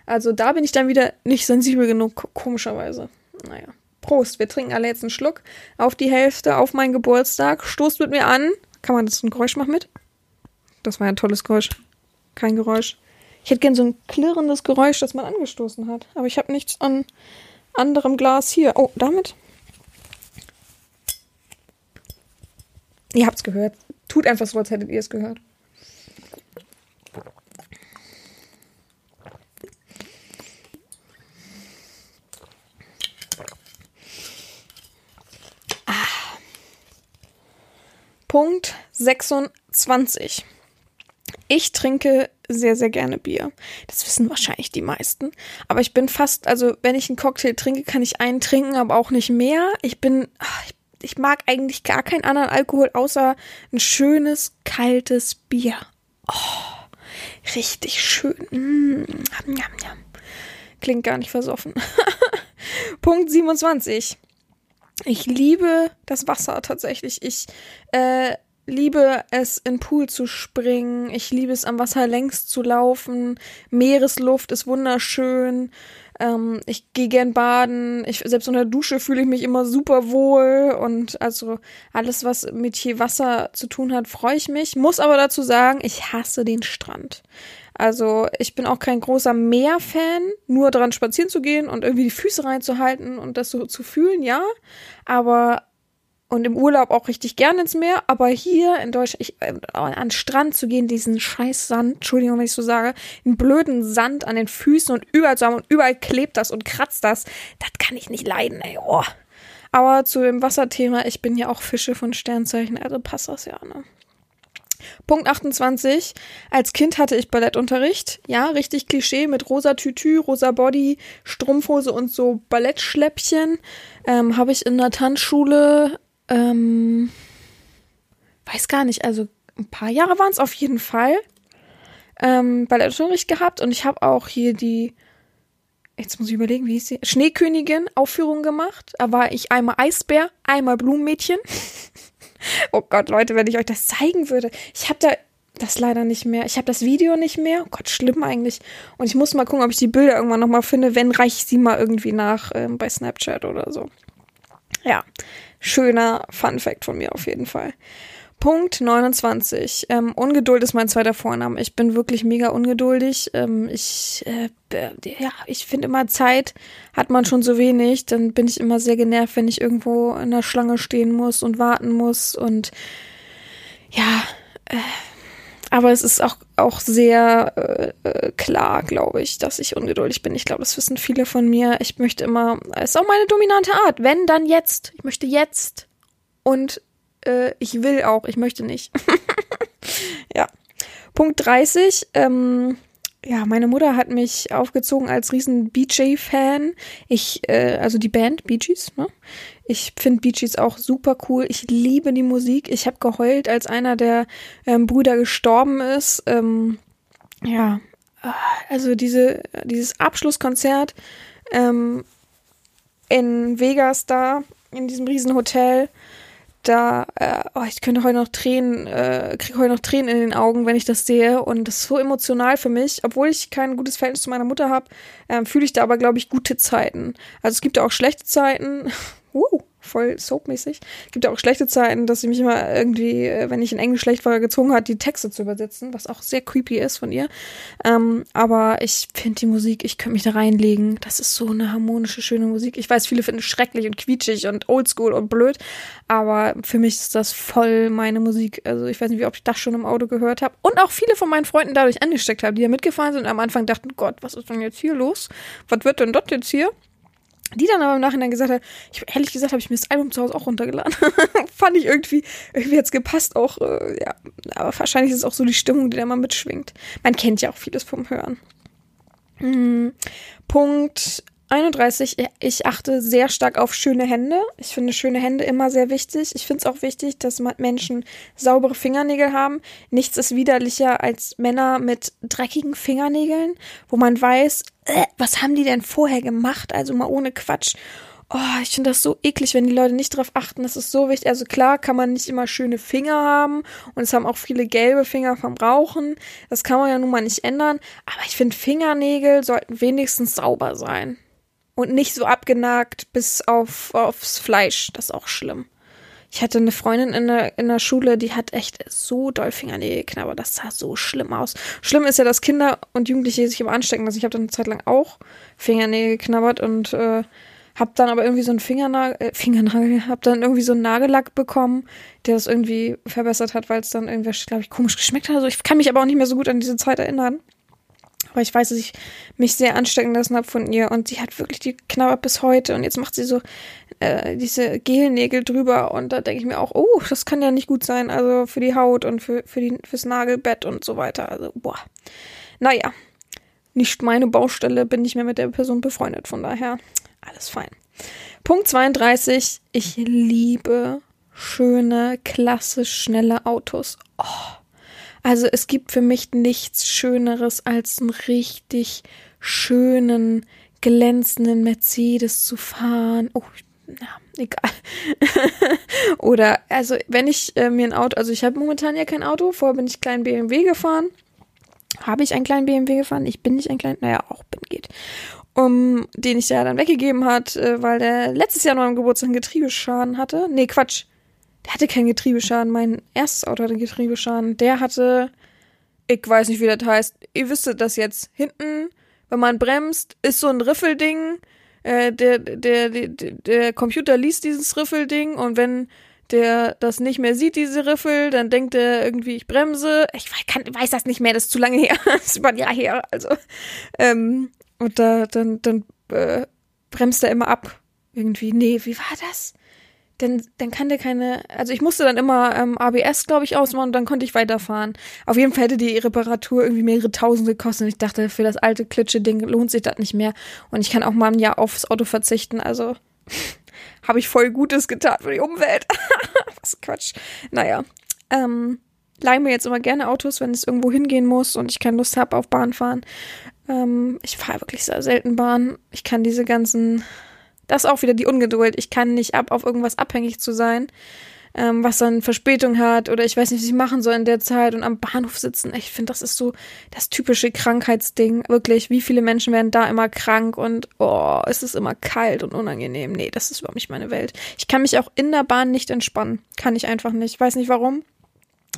Also da bin ich dann wieder nicht sensibel genug, komischerweise. Naja. Prost, wir trinken alle jetzt einen Schluck auf die Hälfte, auf meinen Geburtstag. Stoßt mit mir an. Kann man das ein Geräusch machen mit? Das war ein tolles Geräusch. Kein Geräusch. Ich hätte gern so ein klirrendes Geräusch, das man angestoßen hat. Aber ich habe nichts an anderem Glas hier. Oh, damit? Ihr habt's gehört. Tut einfach so, als hättet ihr es gehört. Punkt 26. Ich trinke sehr, sehr gerne Bier. Das wissen wahrscheinlich die meisten. Aber ich bin fast, also wenn ich einen Cocktail trinke, kann ich einen trinken, aber auch nicht mehr. Ich bin, ich, ich mag eigentlich gar keinen anderen Alkohol, außer ein schönes, kaltes Bier. Oh, richtig schön. Mm, jam, jam. Klingt gar nicht versoffen. (laughs) Punkt 27. Ich liebe das Wasser tatsächlich. Ich äh, liebe es, in Pool zu springen. Ich liebe es, am Wasser längs zu laufen. Meeresluft ist wunderschön. Ähm, ich gehe gern baden. Ich, selbst unter der Dusche fühle ich mich immer super wohl. Und also alles, was mit hier Wasser zu tun hat, freue ich mich. Muss aber dazu sagen, ich hasse den Strand. Also ich bin auch kein großer Meerfan, nur dran spazieren zu gehen und irgendwie die Füße reinzuhalten und das so zu fühlen, ja. Aber und im Urlaub auch richtig gern ins Meer, aber hier in Deutschland, ich, äh, an Strand zu gehen, diesen scheiß Sand, Entschuldigung, wenn ich so sage, einen blöden Sand an den Füßen und überall zu haben und überall klebt das und kratzt das, das kann ich nicht leiden, ey, oh. Aber zu dem Wasserthema, ich bin ja auch Fische von Sternzeichen, also passt das ja, ne? Punkt 28. Als Kind hatte ich Ballettunterricht. Ja, richtig Klischee mit rosa Tütü, rosa Body, Strumpfhose und so Ballettschläppchen. Ähm, Habe ich in der Tanzschule, ähm, weiß gar nicht, also ein paar Jahre waren es auf jeden Fall. Ähm, Ballettunterricht gehabt und ich habe auch hier die, jetzt muss ich überlegen, wie hieß sie? Schneekönigin Aufführung gemacht. Da war ich einmal Eisbär, einmal Blumenmädchen. (laughs) Oh Gott, Leute, wenn ich euch das zeigen würde. Ich habe da das leider nicht mehr. Ich habe das Video nicht mehr. Oh Gott, schlimm eigentlich. Und ich muss mal gucken, ob ich die Bilder irgendwann nochmal finde. Wenn, reiche ich sie mal irgendwie nach ähm, bei Snapchat oder so. Ja, schöner Fun Fact von mir auf jeden Fall. Punkt 29. Ähm, Ungeduld ist mein zweiter Vorname. Ich bin wirklich mega ungeduldig. Ähm, ich, äh, ja, ich finde immer Zeit hat man schon so wenig. Dann bin ich immer sehr genervt, wenn ich irgendwo in der Schlange stehen muss und warten muss. Und ja, äh, aber es ist auch, auch sehr äh, äh klar, glaube ich, dass ich ungeduldig bin. Ich glaube, das wissen viele von mir. Ich möchte immer, es ist auch meine dominante Art. Wenn, dann jetzt. Ich möchte jetzt. Und äh, ich will auch, ich möchte nicht. (laughs) ja. Punkt 30. Ähm, ja, meine Mutter hat mich aufgezogen als riesen BJ-Fan. Ich, äh, also die Band Bee Gees, ne? Ich finde Bee Gees auch super cool. Ich liebe die Musik. Ich habe geheult, als einer der ähm, Brüder gestorben ist. Ähm, ja, also diese, dieses Abschlusskonzert ähm, in Vegas da, in diesem riesen Hotel da, äh, oh, ich könnte heute noch Tränen, äh, kriege heute noch Tränen in den Augen, wenn ich das sehe. Und das ist so emotional für mich. Obwohl ich kein gutes Verhältnis zu meiner Mutter habe, äh, fühle ich da aber, glaube ich, gute Zeiten. Also es gibt ja auch schlechte Zeiten. (laughs) uh, voll soapmäßig. Gibt ja auch schlechte Zeiten, dass sie mich immer irgendwie, äh, wenn ich in Englisch schlecht war, gezwungen hat, die Texte zu übersetzen, was auch sehr creepy ist von ihr. Ähm, aber ich finde die Musik, ich könnte mich da reinlegen. Das ist so eine harmonische, schöne Musik. Ich weiß, viele finden es schrecklich und quietschig und oldschool und blöd, aber für mich ist das voll meine Musik. Also ich weiß nicht, oft ich das schon im Auto gehört habe. Und auch viele von meinen Freunden dadurch angesteckt haben, die da mitgefahren sind und am Anfang dachten, Gott, was ist denn jetzt hier los? Was wird denn dort jetzt hier? Die dann aber im Nachhinein gesagt hat, ich, ehrlich gesagt habe ich mir das Album zu Hause auch runtergeladen. (laughs) Fand ich irgendwie, irgendwie jetzt gepasst auch, äh, ja. Aber wahrscheinlich ist es auch so die Stimmung, die da mal mitschwingt. Man kennt ja auch vieles vom Hören. Hm. Punkt 31, ich achte sehr stark auf schöne Hände. Ich finde schöne Hände immer sehr wichtig. Ich finde es auch wichtig, dass Menschen saubere Fingernägel haben. Nichts ist widerlicher als Männer mit dreckigen Fingernägeln, wo man weiß, äh, was haben die denn vorher gemacht? Also mal ohne Quatsch. Oh, ich finde das so eklig, wenn die Leute nicht darauf achten. Das ist so wichtig. Also klar kann man nicht immer schöne Finger haben und es haben auch viele gelbe Finger vom Rauchen. Das kann man ja nun mal nicht ändern. Aber ich finde, Fingernägel sollten wenigstens sauber sein. Und nicht so abgenagt bis auf, aufs Fleisch. Das ist auch schlimm. Ich hatte eine Freundin in der, in der Schule, die hat echt so doll Fingernägel geknabbert. Das sah so schlimm aus. Schlimm ist ja, dass Kinder und Jugendliche sich immer anstecken. Also ich habe dann eine Zeit lang auch Fingernägel geknabbert und äh, hab dann aber irgendwie so einen Fingernagel, äh, Fingernagel, hab dann irgendwie so einen Nagellack bekommen, der das irgendwie verbessert hat, weil es dann irgendwie, glaube ich, komisch geschmeckt hat. Also ich kann mich aber auch nicht mehr so gut an diese Zeit erinnern. Aber ich weiß, dass ich mich sehr anstecken lassen habe von ihr und sie hat wirklich die knabbert bis heute und jetzt macht sie so äh, diese Gelnägel drüber und da denke ich mir auch, oh, das kann ja nicht gut sein, also für die Haut und für, für die, fürs Nagelbett und so weiter. Also, boah. Naja, nicht meine Baustelle, bin nicht mehr mit der Person befreundet, von daher alles fein. Punkt 32, ich liebe schöne, klassisch schnelle Autos. Oh. Also es gibt für mich nichts Schöneres als einen richtig schönen, glänzenden Mercedes zu fahren. Oh, ja, egal. (laughs) Oder, also, wenn ich äh, mir ein Auto, also ich habe momentan ja kein Auto, vorher bin ich kleinen BMW gefahren. Habe ich einen kleinen BMW gefahren? Ich bin nicht ein kleiner, naja, auch bin geht. Um, den ich ja dann weggegeben hat, äh, weil der letztes Jahr noch am Geburtstag einen Getriebeschaden hatte. Nee, Quatsch. Der hatte keinen Getriebeschaden. Mein erstes Auto hatte einen Getriebeschaden. Der hatte, ich weiß nicht, wie das heißt. Ihr wüsstet das jetzt. Hinten, wenn man bremst, ist so ein Riffelding äh, der, der, der, der Computer liest dieses Riffelding und wenn der das nicht mehr sieht, diese Riffel, dann denkt er irgendwie, ich bremse. Ich weiß, kann, weiß das nicht mehr, das ist zu lange her. (laughs) das ist über ein Jahr her. Also, ähm, und da, dann, dann äh, bremst er immer ab. Irgendwie, nee, wie war das? Dann, dann kann der keine, also ich musste dann immer ähm, ABS, glaube ich, ausmachen und dann konnte ich weiterfahren. Auf jeden Fall hätte die Reparatur irgendwie mehrere Tausend gekostet und ich dachte, für das alte Klitsche-Ding lohnt sich das nicht mehr und ich kann auch mal ein Jahr aufs Auto verzichten, also (laughs) habe ich voll Gutes getan für die Umwelt. (laughs) Was Quatsch. Naja, ähm, leih mir jetzt immer gerne Autos, wenn es irgendwo hingehen muss und ich keine Lust habe auf Bahnfahren. Ähm, ich fahre wirklich sehr selten Bahn. Ich kann diese ganzen das ist auch wieder die Ungeduld. Ich kann nicht ab, auf irgendwas abhängig zu sein, ähm, was dann Verspätung hat oder ich weiß nicht, was ich machen soll in der Zeit und am Bahnhof sitzen. Ich finde, das ist so das typische Krankheitsding. Wirklich, wie viele Menschen werden da immer krank und oh, es ist immer kalt und unangenehm. Nee, das ist überhaupt nicht meine Welt. Ich kann mich auch in der Bahn nicht entspannen. Kann ich einfach nicht. Weiß nicht warum.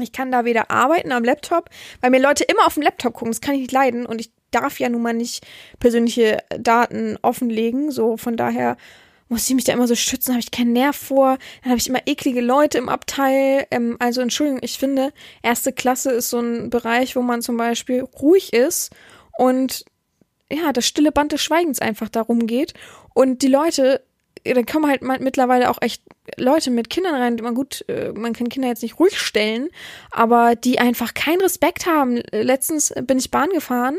Ich kann da weder arbeiten am Laptop, weil mir Leute immer auf dem Laptop gucken. Das kann ich nicht leiden. Und ich darf ja nun mal nicht persönliche Daten offenlegen. So, von daher muss ich mich da immer so schützen, habe ich keinen Nerv vor. Dann habe ich immer eklige Leute im Abteil. Ähm, also Entschuldigung, ich finde, erste Klasse ist so ein Bereich, wo man zum Beispiel ruhig ist und ja, das stille Band des Schweigens einfach darum geht. Und die Leute da kommen halt mittlerweile auch echt Leute mit Kindern rein, man gut, äh, man kann Kinder jetzt nicht ruhig stellen, aber die einfach keinen Respekt haben. Letztens bin ich Bahn gefahren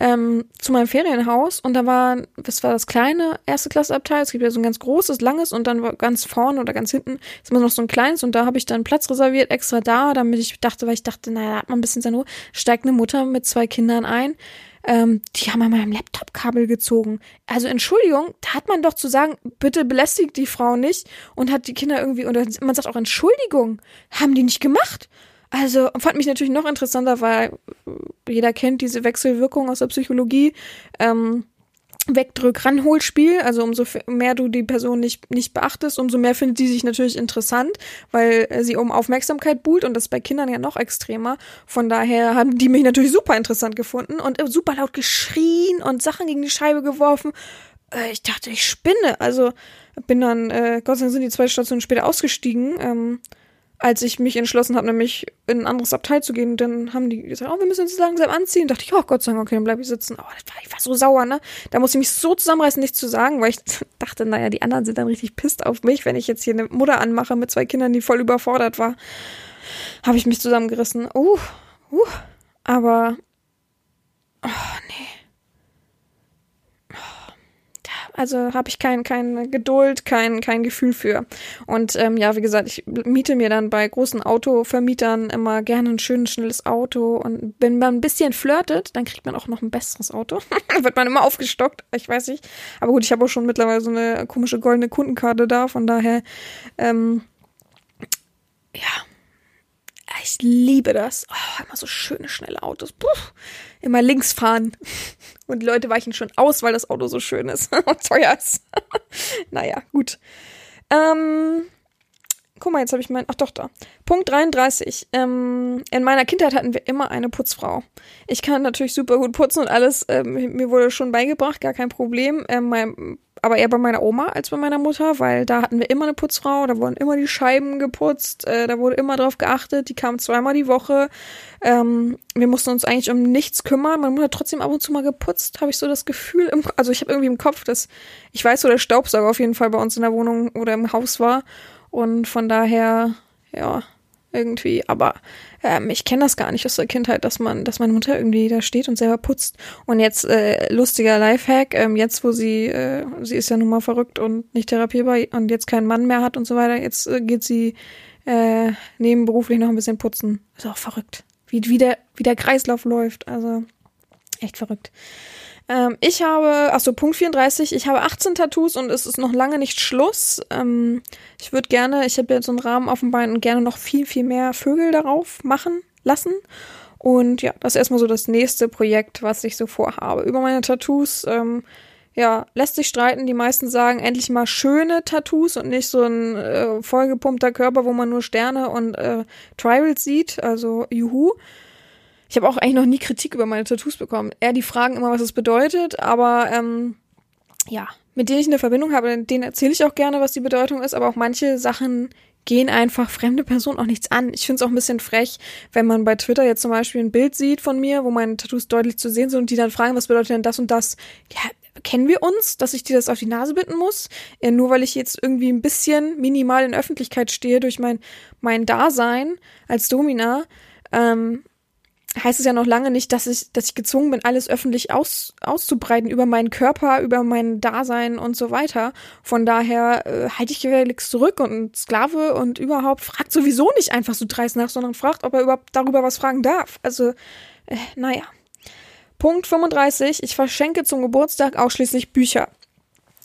ähm, zu meinem Ferienhaus und da war, das war das kleine erste Klasseabteil, es gibt ja so ein ganz großes, langes und dann ganz vorne oder ganz hinten ist immer noch so ein kleines und da habe ich dann Platz reserviert, extra da, damit ich dachte, weil ich dachte, naja, da hat man ein bisschen seine Ruhe, steigt eine Mutter mit zwei Kindern ein ähm, die haben an meinem Laptop-Kabel gezogen. Also Entschuldigung, da hat man doch zu sagen, bitte belästigt die Frau nicht und hat die Kinder irgendwie, oder man sagt auch Entschuldigung, haben die nicht gemacht. Also fand mich natürlich noch interessanter, weil jeder kennt diese Wechselwirkung aus der Psychologie. Ähm, Wegdrück-Ranhol-Spiel. Also umso mehr du die Person nicht, nicht beachtest, umso mehr findet die sich natürlich interessant, weil sie um Aufmerksamkeit buhlt und das bei Kindern ja noch extremer. Von daher haben die mich natürlich super interessant gefunden und super laut geschrien und Sachen gegen die Scheibe geworfen. Äh, ich dachte, ich spinne. Also bin dann, äh, Gott sei Dank sind die zwei Stationen später ausgestiegen. Ähm, als ich mich entschlossen habe, nämlich in ein anderes Abteil zu gehen, dann haben die gesagt, oh, wir müssen uns langsam anziehen. Da dachte ich, oh Gott sei Dank, okay, dann bleib ich sitzen. Oh, ich war so sauer, ne? Da musste ich mich so zusammenreißen, nichts zu sagen, weil ich (laughs) dachte, naja, die anderen sind dann richtig pisst auf mich, wenn ich jetzt hier eine Mutter anmache mit zwei Kindern, die voll überfordert war. Habe ich mich zusammengerissen. Uh, uh. Aber, oh, nee. Also habe ich kein, keine Geduld, kein, kein Gefühl für. Und ähm, ja, wie gesagt, ich miete mir dann bei großen Autovermietern immer gerne ein schönes, schnelles Auto. Und wenn man ein bisschen flirtet, dann kriegt man auch noch ein besseres Auto. (laughs) wird man immer aufgestockt, ich weiß nicht. Aber gut, ich habe auch schon mittlerweile so eine komische goldene Kundenkarte da, von daher, ähm, ja, ich liebe das. Oh, immer so schöne, schnelle Autos. Puh, immer links fahren. (laughs) Und Leute weichen schon aus, weil das Auto so schön ist (laughs) und teuer ist. (laughs) naja, gut. Ähm, guck mal, jetzt habe ich mein. Ach doch, da. Punkt 33. Ähm, in meiner Kindheit hatten wir immer eine Putzfrau. Ich kann natürlich super gut putzen und alles. Ähm, mir wurde schon beigebracht, gar kein Problem. Ähm, mein aber eher bei meiner Oma als bei meiner Mutter, weil da hatten wir immer eine Putzfrau, da wurden immer die Scheiben geputzt, äh, da wurde immer drauf geachtet, die kam zweimal die Woche. Ähm, wir mussten uns eigentlich um nichts kümmern. Meine Mutter hat trotzdem ab und zu mal geputzt, habe ich so das Gefühl. Im, also ich habe irgendwie im Kopf, dass ich weiß, wo der Staubsauger auf jeden Fall bei uns in der Wohnung oder im Haus war. Und von daher, ja, irgendwie. Aber ähm, ich kenne das gar nicht aus der Kindheit, dass man, dass meine Mutter irgendwie da steht und selber putzt. Und jetzt äh, lustiger Lifehack, ähm, jetzt wo sie, äh, sie ist ja nun mal verrückt und nicht therapierbar und jetzt keinen Mann mehr hat und so weiter, jetzt äh, geht sie äh, nebenberuflich noch ein bisschen putzen. Ist auch verrückt. Wie, wie, der, wie der Kreislauf läuft. Also echt verrückt. Ähm, ich habe, achso, Punkt 34, ich habe 18 Tattoos und es ist noch lange nicht Schluss. Ähm, ich würde gerne, ich habe jetzt so einen Rahmen auf dem Bein und gerne noch viel, viel mehr Vögel darauf machen lassen. Und ja, das ist erstmal so das nächste Projekt, was ich so vorhabe. Über meine Tattoos, ähm, ja, lässt sich streiten. Die meisten sagen endlich mal schöne Tattoos und nicht so ein äh, vollgepumpter Körper, wo man nur Sterne und äh, Tribals sieht. Also juhu. Ich habe auch eigentlich noch nie Kritik über meine Tattoos bekommen. Eher die fragen immer, was es bedeutet, aber ähm, ja, mit denen ich eine Verbindung habe, denen erzähle ich auch gerne, was die Bedeutung ist, aber auch manche Sachen gehen einfach fremde Personen auch nichts an. Ich finde es auch ein bisschen frech, wenn man bei Twitter jetzt zum Beispiel ein Bild sieht von mir, wo meine Tattoos deutlich zu sehen sind und die dann fragen, was bedeutet denn das und das? Ja, kennen wir uns, dass ich dir das auf die Nase binden muss? Ja, nur weil ich jetzt irgendwie ein bisschen minimal in Öffentlichkeit stehe durch mein, mein Dasein als Domina, ähm, heißt es ja noch lange nicht, dass ich, dass ich gezwungen bin, alles öffentlich aus, auszubreiten über meinen Körper, über mein Dasein und so weiter. Von daher äh, halte ich gefälligst zurück und Sklave und überhaupt fragt sowieso nicht einfach so dreist nach, sondern fragt, ob er überhaupt darüber was fragen darf. Also, äh, naja. Punkt 35. Ich verschenke zum Geburtstag ausschließlich Bücher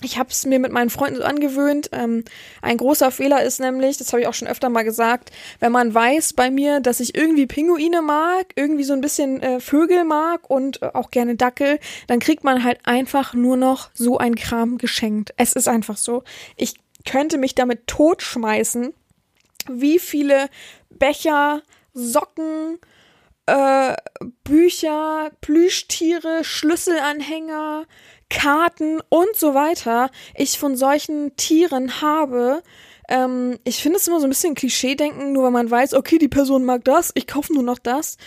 ich habe es mir mit meinen Freunden so angewöhnt. Ähm, ein großer Fehler ist nämlich, das habe ich auch schon öfter mal gesagt, wenn man weiß bei mir, dass ich irgendwie Pinguine mag, irgendwie so ein bisschen äh, Vögel mag und äh, auch gerne Dackel, dann kriegt man halt einfach nur noch so ein Kram geschenkt. Es ist einfach so. Ich könnte mich damit totschmeißen, wie viele Becher, Socken, äh, Bücher, Plüschtiere, Schlüsselanhänger, Karten und so weiter ich von solchen Tieren habe. Ähm, ich finde es immer so ein bisschen Klischee-denken, nur weil man weiß, okay, die Person mag das, ich kaufe nur noch das.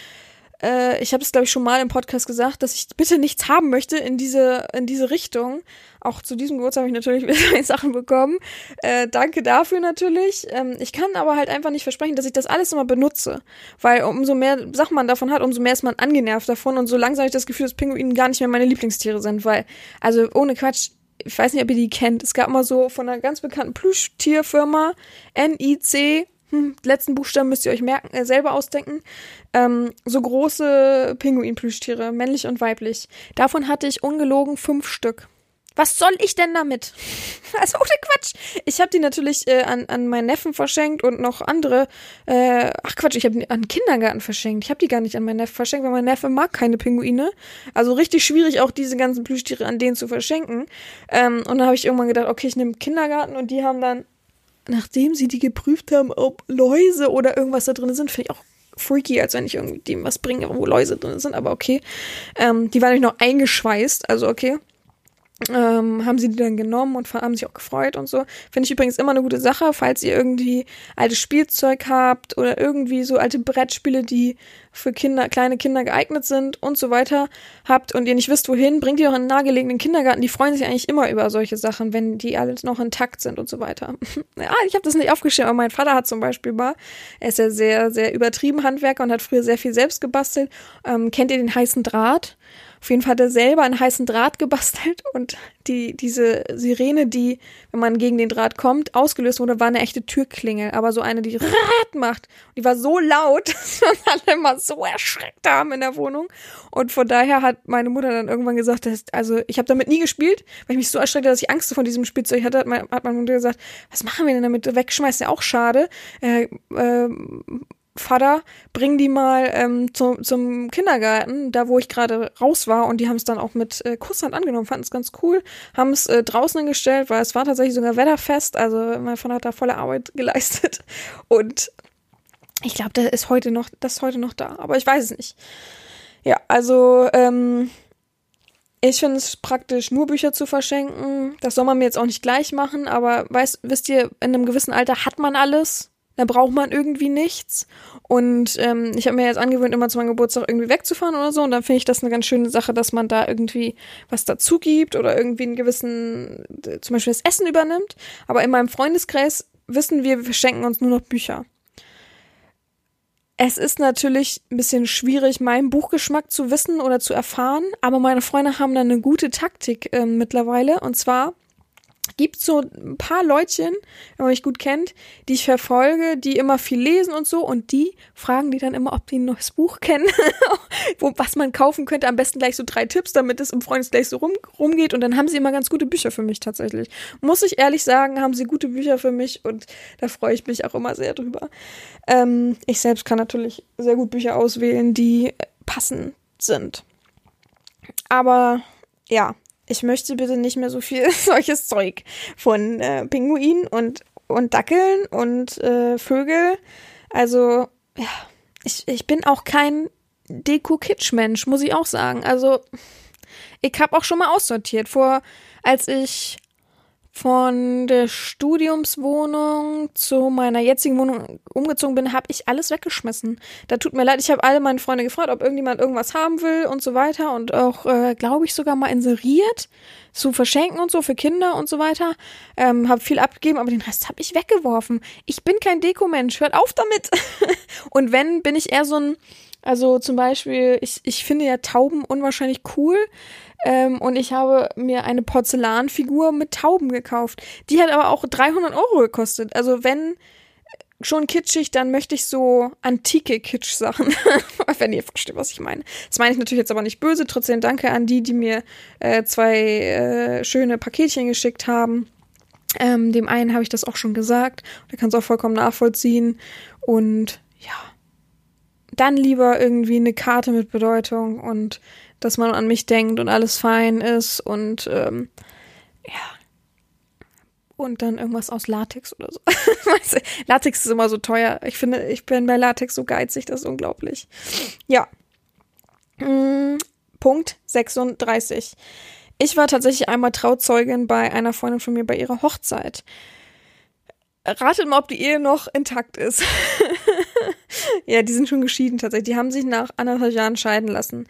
Äh, ich habe es, glaube ich, schon mal im Podcast gesagt, dass ich bitte nichts haben möchte in diese, in diese Richtung. Auch zu diesem Geburtstag habe ich natürlich (laughs) wieder Sachen bekommen. Äh, danke dafür natürlich. Ähm, ich kann aber halt einfach nicht versprechen, dass ich das alles immer benutze. Weil umso mehr Sachen man davon hat, umso mehr ist man angenervt davon. Und so langsam habe ich das Gefühl, dass Pinguinen gar nicht mehr meine Lieblingstiere sind. Weil, also ohne Quatsch, ich weiß nicht, ob ihr die kennt. Es gab mal so von einer ganz bekannten Plüschtierfirma, NIC, hm, letzten Buchstaben müsst ihr euch merken, äh, selber ausdenken. Ähm, so große Pinguin-Plüschtiere, männlich und weiblich. Davon hatte ich ungelogen fünf Stück. Was soll ich denn damit? (laughs) Also ohne Quatsch. Ich habe die natürlich äh, an, an meinen Neffen verschenkt und noch andere. Äh, ach Quatsch, ich habe die an Kindergarten verschenkt. Ich habe die gar nicht an meinen Neffen verschenkt, weil mein Neffe mag keine Pinguine. Also richtig schwierig, auch diese ganzen Plüschtiere an denen zu verschenken. Ähm, und dann habe ich irgendwann gedacht, okay, ich nehme Kindergarten und die haben dann, nachdem sie die geprüft haben, ob Läuse oder irgendwas da drin sind, finde ich auch freaky, als wenn ich irgendwie dem was bringe, wo Läuse drin sind, aber okay. Ähm, die waren nämlich noch eingeschweißt, also okay ähm, haben sie die dann genommen und haben sich auch gefreut und so. Finde ich übrigens immer eine gute Sache, falls ihr irgendwie altes Spielzeug habt oder irgendwie so alte Brettspiele, die für Kinder, kleine Kinder geeignet sind und so weiter habt und ihr nicht wisst, wohin, bringt die doch in einen nahegelegenen Kindergarten. Die freuen sich eigentlich immer über solche Sachen, wenn die alles noch intakt sind und so weiter. (laughs) ja, ich habe das nicht aufgeschrieben, aber mein Vater hat zum Beispiel mal, er ist ja sehr, sehr übertrieben Handwerker und hat früher sehr viel selbst gebastelt. Ähm, kennt ihr den heißen Draht? Auf jeden Fall hat er selber einen heißen Draht (laughs) gebastelt und die, diese Sirene, die, wenn man gegen den Draht kommt, ausgelöst wurde, war eine echte Türklingel, aber so eine, die (laughs) Rrrt macht. Und die war so laut, (laughs) dass wir alle immer so erschreckt haben in der Wohnung. Und von daher hat meine Mutter dann irgendwann gesagt, dass, also ich habe damit nie gespielt, weil ich mich so erschreckte, dass ich Angst vor diesem Spielzeug hatte, hat meine Mutter gesagt, was machen wir denn damit? Wegschmeißen ja auch schade. Äh, äh, Vater, bring die mal ähm, zu, zum Kindergarten, da wo ich gerade raus war und die haben es dann auch mit äh, Kusshand angenommen, fanden es ganz cool, haben es äh, draußen hingestellt, weil es war tatsächlich sogar wetterfest, also mein Vater hat da volle Arbeit (laughs) geleistet und ich glaube, das ist heute noch, das ist heute noch da, aber ich weiß es nicht. Ja, also ähm, ich finde es praktisch, nur Bücher zu verschenken. Das soll man mir jetzt auch nicht gleich machen, aber weißt, wisst ihr, in einem gewissen Alter hat man alles da braucht man irgendwie nichts. Und ähm, ich habe mir jetzt angewöhnt, immer zu meinem Geburtstag irgendwie wegzufahren oder so. Und dann finde ich das eine ganz schöne Sache, dass man da irgendwie was dazu gibt oder irgendwie einen gewissen, zum Beispiel das Essen übernimmt. Aber in meinem Freundeskreis wissen wir, wir verschenken uns nur noch Bücher. Es ist natürlich ein bisschen schwierig, meinen Buchgeschmack zu wissen oder zu erfahren, aber meine Freunde haben da eine gute Taktik äh, mittlerweile. Und zwar gibt so ein paar Leutchen, wenn man mich gut kennt, die ich verfolge, die immer viel lesen und so und die fragen die dann immer, ob die ein neues Buch kennen, (laughs) wo, was man kaufen könnte. Am besten gleich so drei Tipps, damit es im Freundeskreis so rum, rumgeht und dann haben sie immer ganz gute Bücher für mich tatsächlich. Muss ich ehrlich sagen, haben sie gute Bücher für mich und da freue ich mich auch immer sehr drüber. Ähm, ich selbst kann natürlich sehr gut Bücher auswählen, die passend sind. Aber ja, ich möchte bitte nicht mehr so viel (laughs) solches Zeug von äh, Pinguinen und, und Dackeln und äh, Vögel. Also, ja, ich, ich bin auch kein Deko-Kitsch-Mensch, muss ich auch sagen. Also, ich habe auch schon mal aussortiert. Vor, als ich von der Studiumswohnung zu meiner jetzigen Wohnung umgezogen bin, habe ich alles weggeschmissen. Da tut mir leid, ich habe alle meine Freunde gefragt, ob irgendjemand irgendwas haben will und so weiter und auch, äh, glaube ich, sogar mal inseriert zu verschenken und so für Kinder und so weiter. Ähm, habe viel abgegeben, aber den Rest habe ich weggeworfen. Ich bin kein Dekomensch, hört auf damit. (laughs) und wenn, bin ich eher so ein also zum Beispiel, ich, ich finde ja Tauben unwahrscheinlich cool. Ähm, und ich habe mir eine Porzellanfigur mit Tauben gekauft. Die hat aber auch 300 Euro gekostet. Also wenn schon kitschig, dann möchte ich so antike Kitsch-Sachen. (laughs) wenn ihr versteht, was ich meine. Das meine ich natürlich jetzt aber nicht böse. Trotzdem danke an die, die mir äh, zwei äh, schöne Paketchen geschickt haben. Ähm, dem einen habe ich das auch schon gesagt. Der kann es auch vollkommen nachvollziehen. Und ja dann lieber irgendwie eine Karte mit Bedeutung und dass man an mich denkt und alles fein ist und ähm, ja. Und dann irgendwas aus Latex oder so. (laughs) Latex ist immer so teuer. Ich finde, ich bin bei Latex so geizig, das ist unglaublich. Ja. Hm, Punkt 36. Ich war tatsächlich einmal Trauzeugin bei einer Freundin von mir bei ihrer Hochzeit. Ratet mal, ob die Ehe noch intakt ist. (laughs) (laughs) ja, die sind schon geschieden tatsächlich. Die haben sich nach anderthalb Jahren scheiden lassen.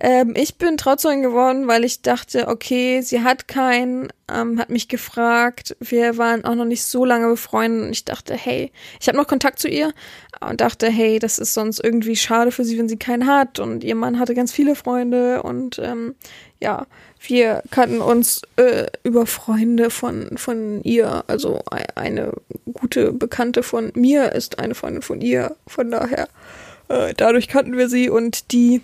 Ähm, ich bin Trauzeugin geworden, weil ich dachte, okay, sie hat keinen, ähm, hat mich gefragt. Wir waren auch noch nicht so lange befreundet und ich dachte, hey, ich habe noch Kontakt zu ihr und dachte, hey, das ist sonst irgendwie schade für sie, wenn sie keinen hat. Und ihr Mann hatte ganz viele Freunde und ähm, ja, wir kannten uns äh, über Freunde von, von ihr. Also eine gute Bekannte von mir ist eine Freundin von ihr. Von daher, äh, dadurch kannten wir sie und die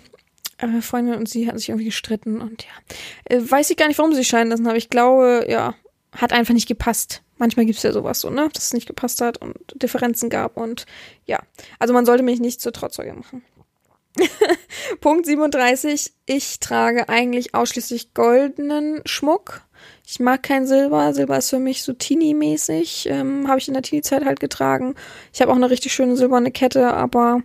äh, Freundin und sie hatten sich irgendwie gestritten und ja. Äh, weiß ich gar nicht, warum sie scheiden lassen, aber ich glaube, ja, hat einfach nicht gepasst. Manchmal gibt es ja sowas so, ne? Dass es nicht gepasst hat und Differenzen gab und ja. Also man sollte mich nicht zur Trauzeuge machen. (laughs) Punkt 37. Ich trage eigentlich ausschließlich goldenen Schmuck. Ich mag kein Silber. Silber ist für mich so Teenie-mäßig. Ähm, habe ich in der Teenie-Zeit halt getragen. Ich habe auch eine richtig schöne silberne Kette, aber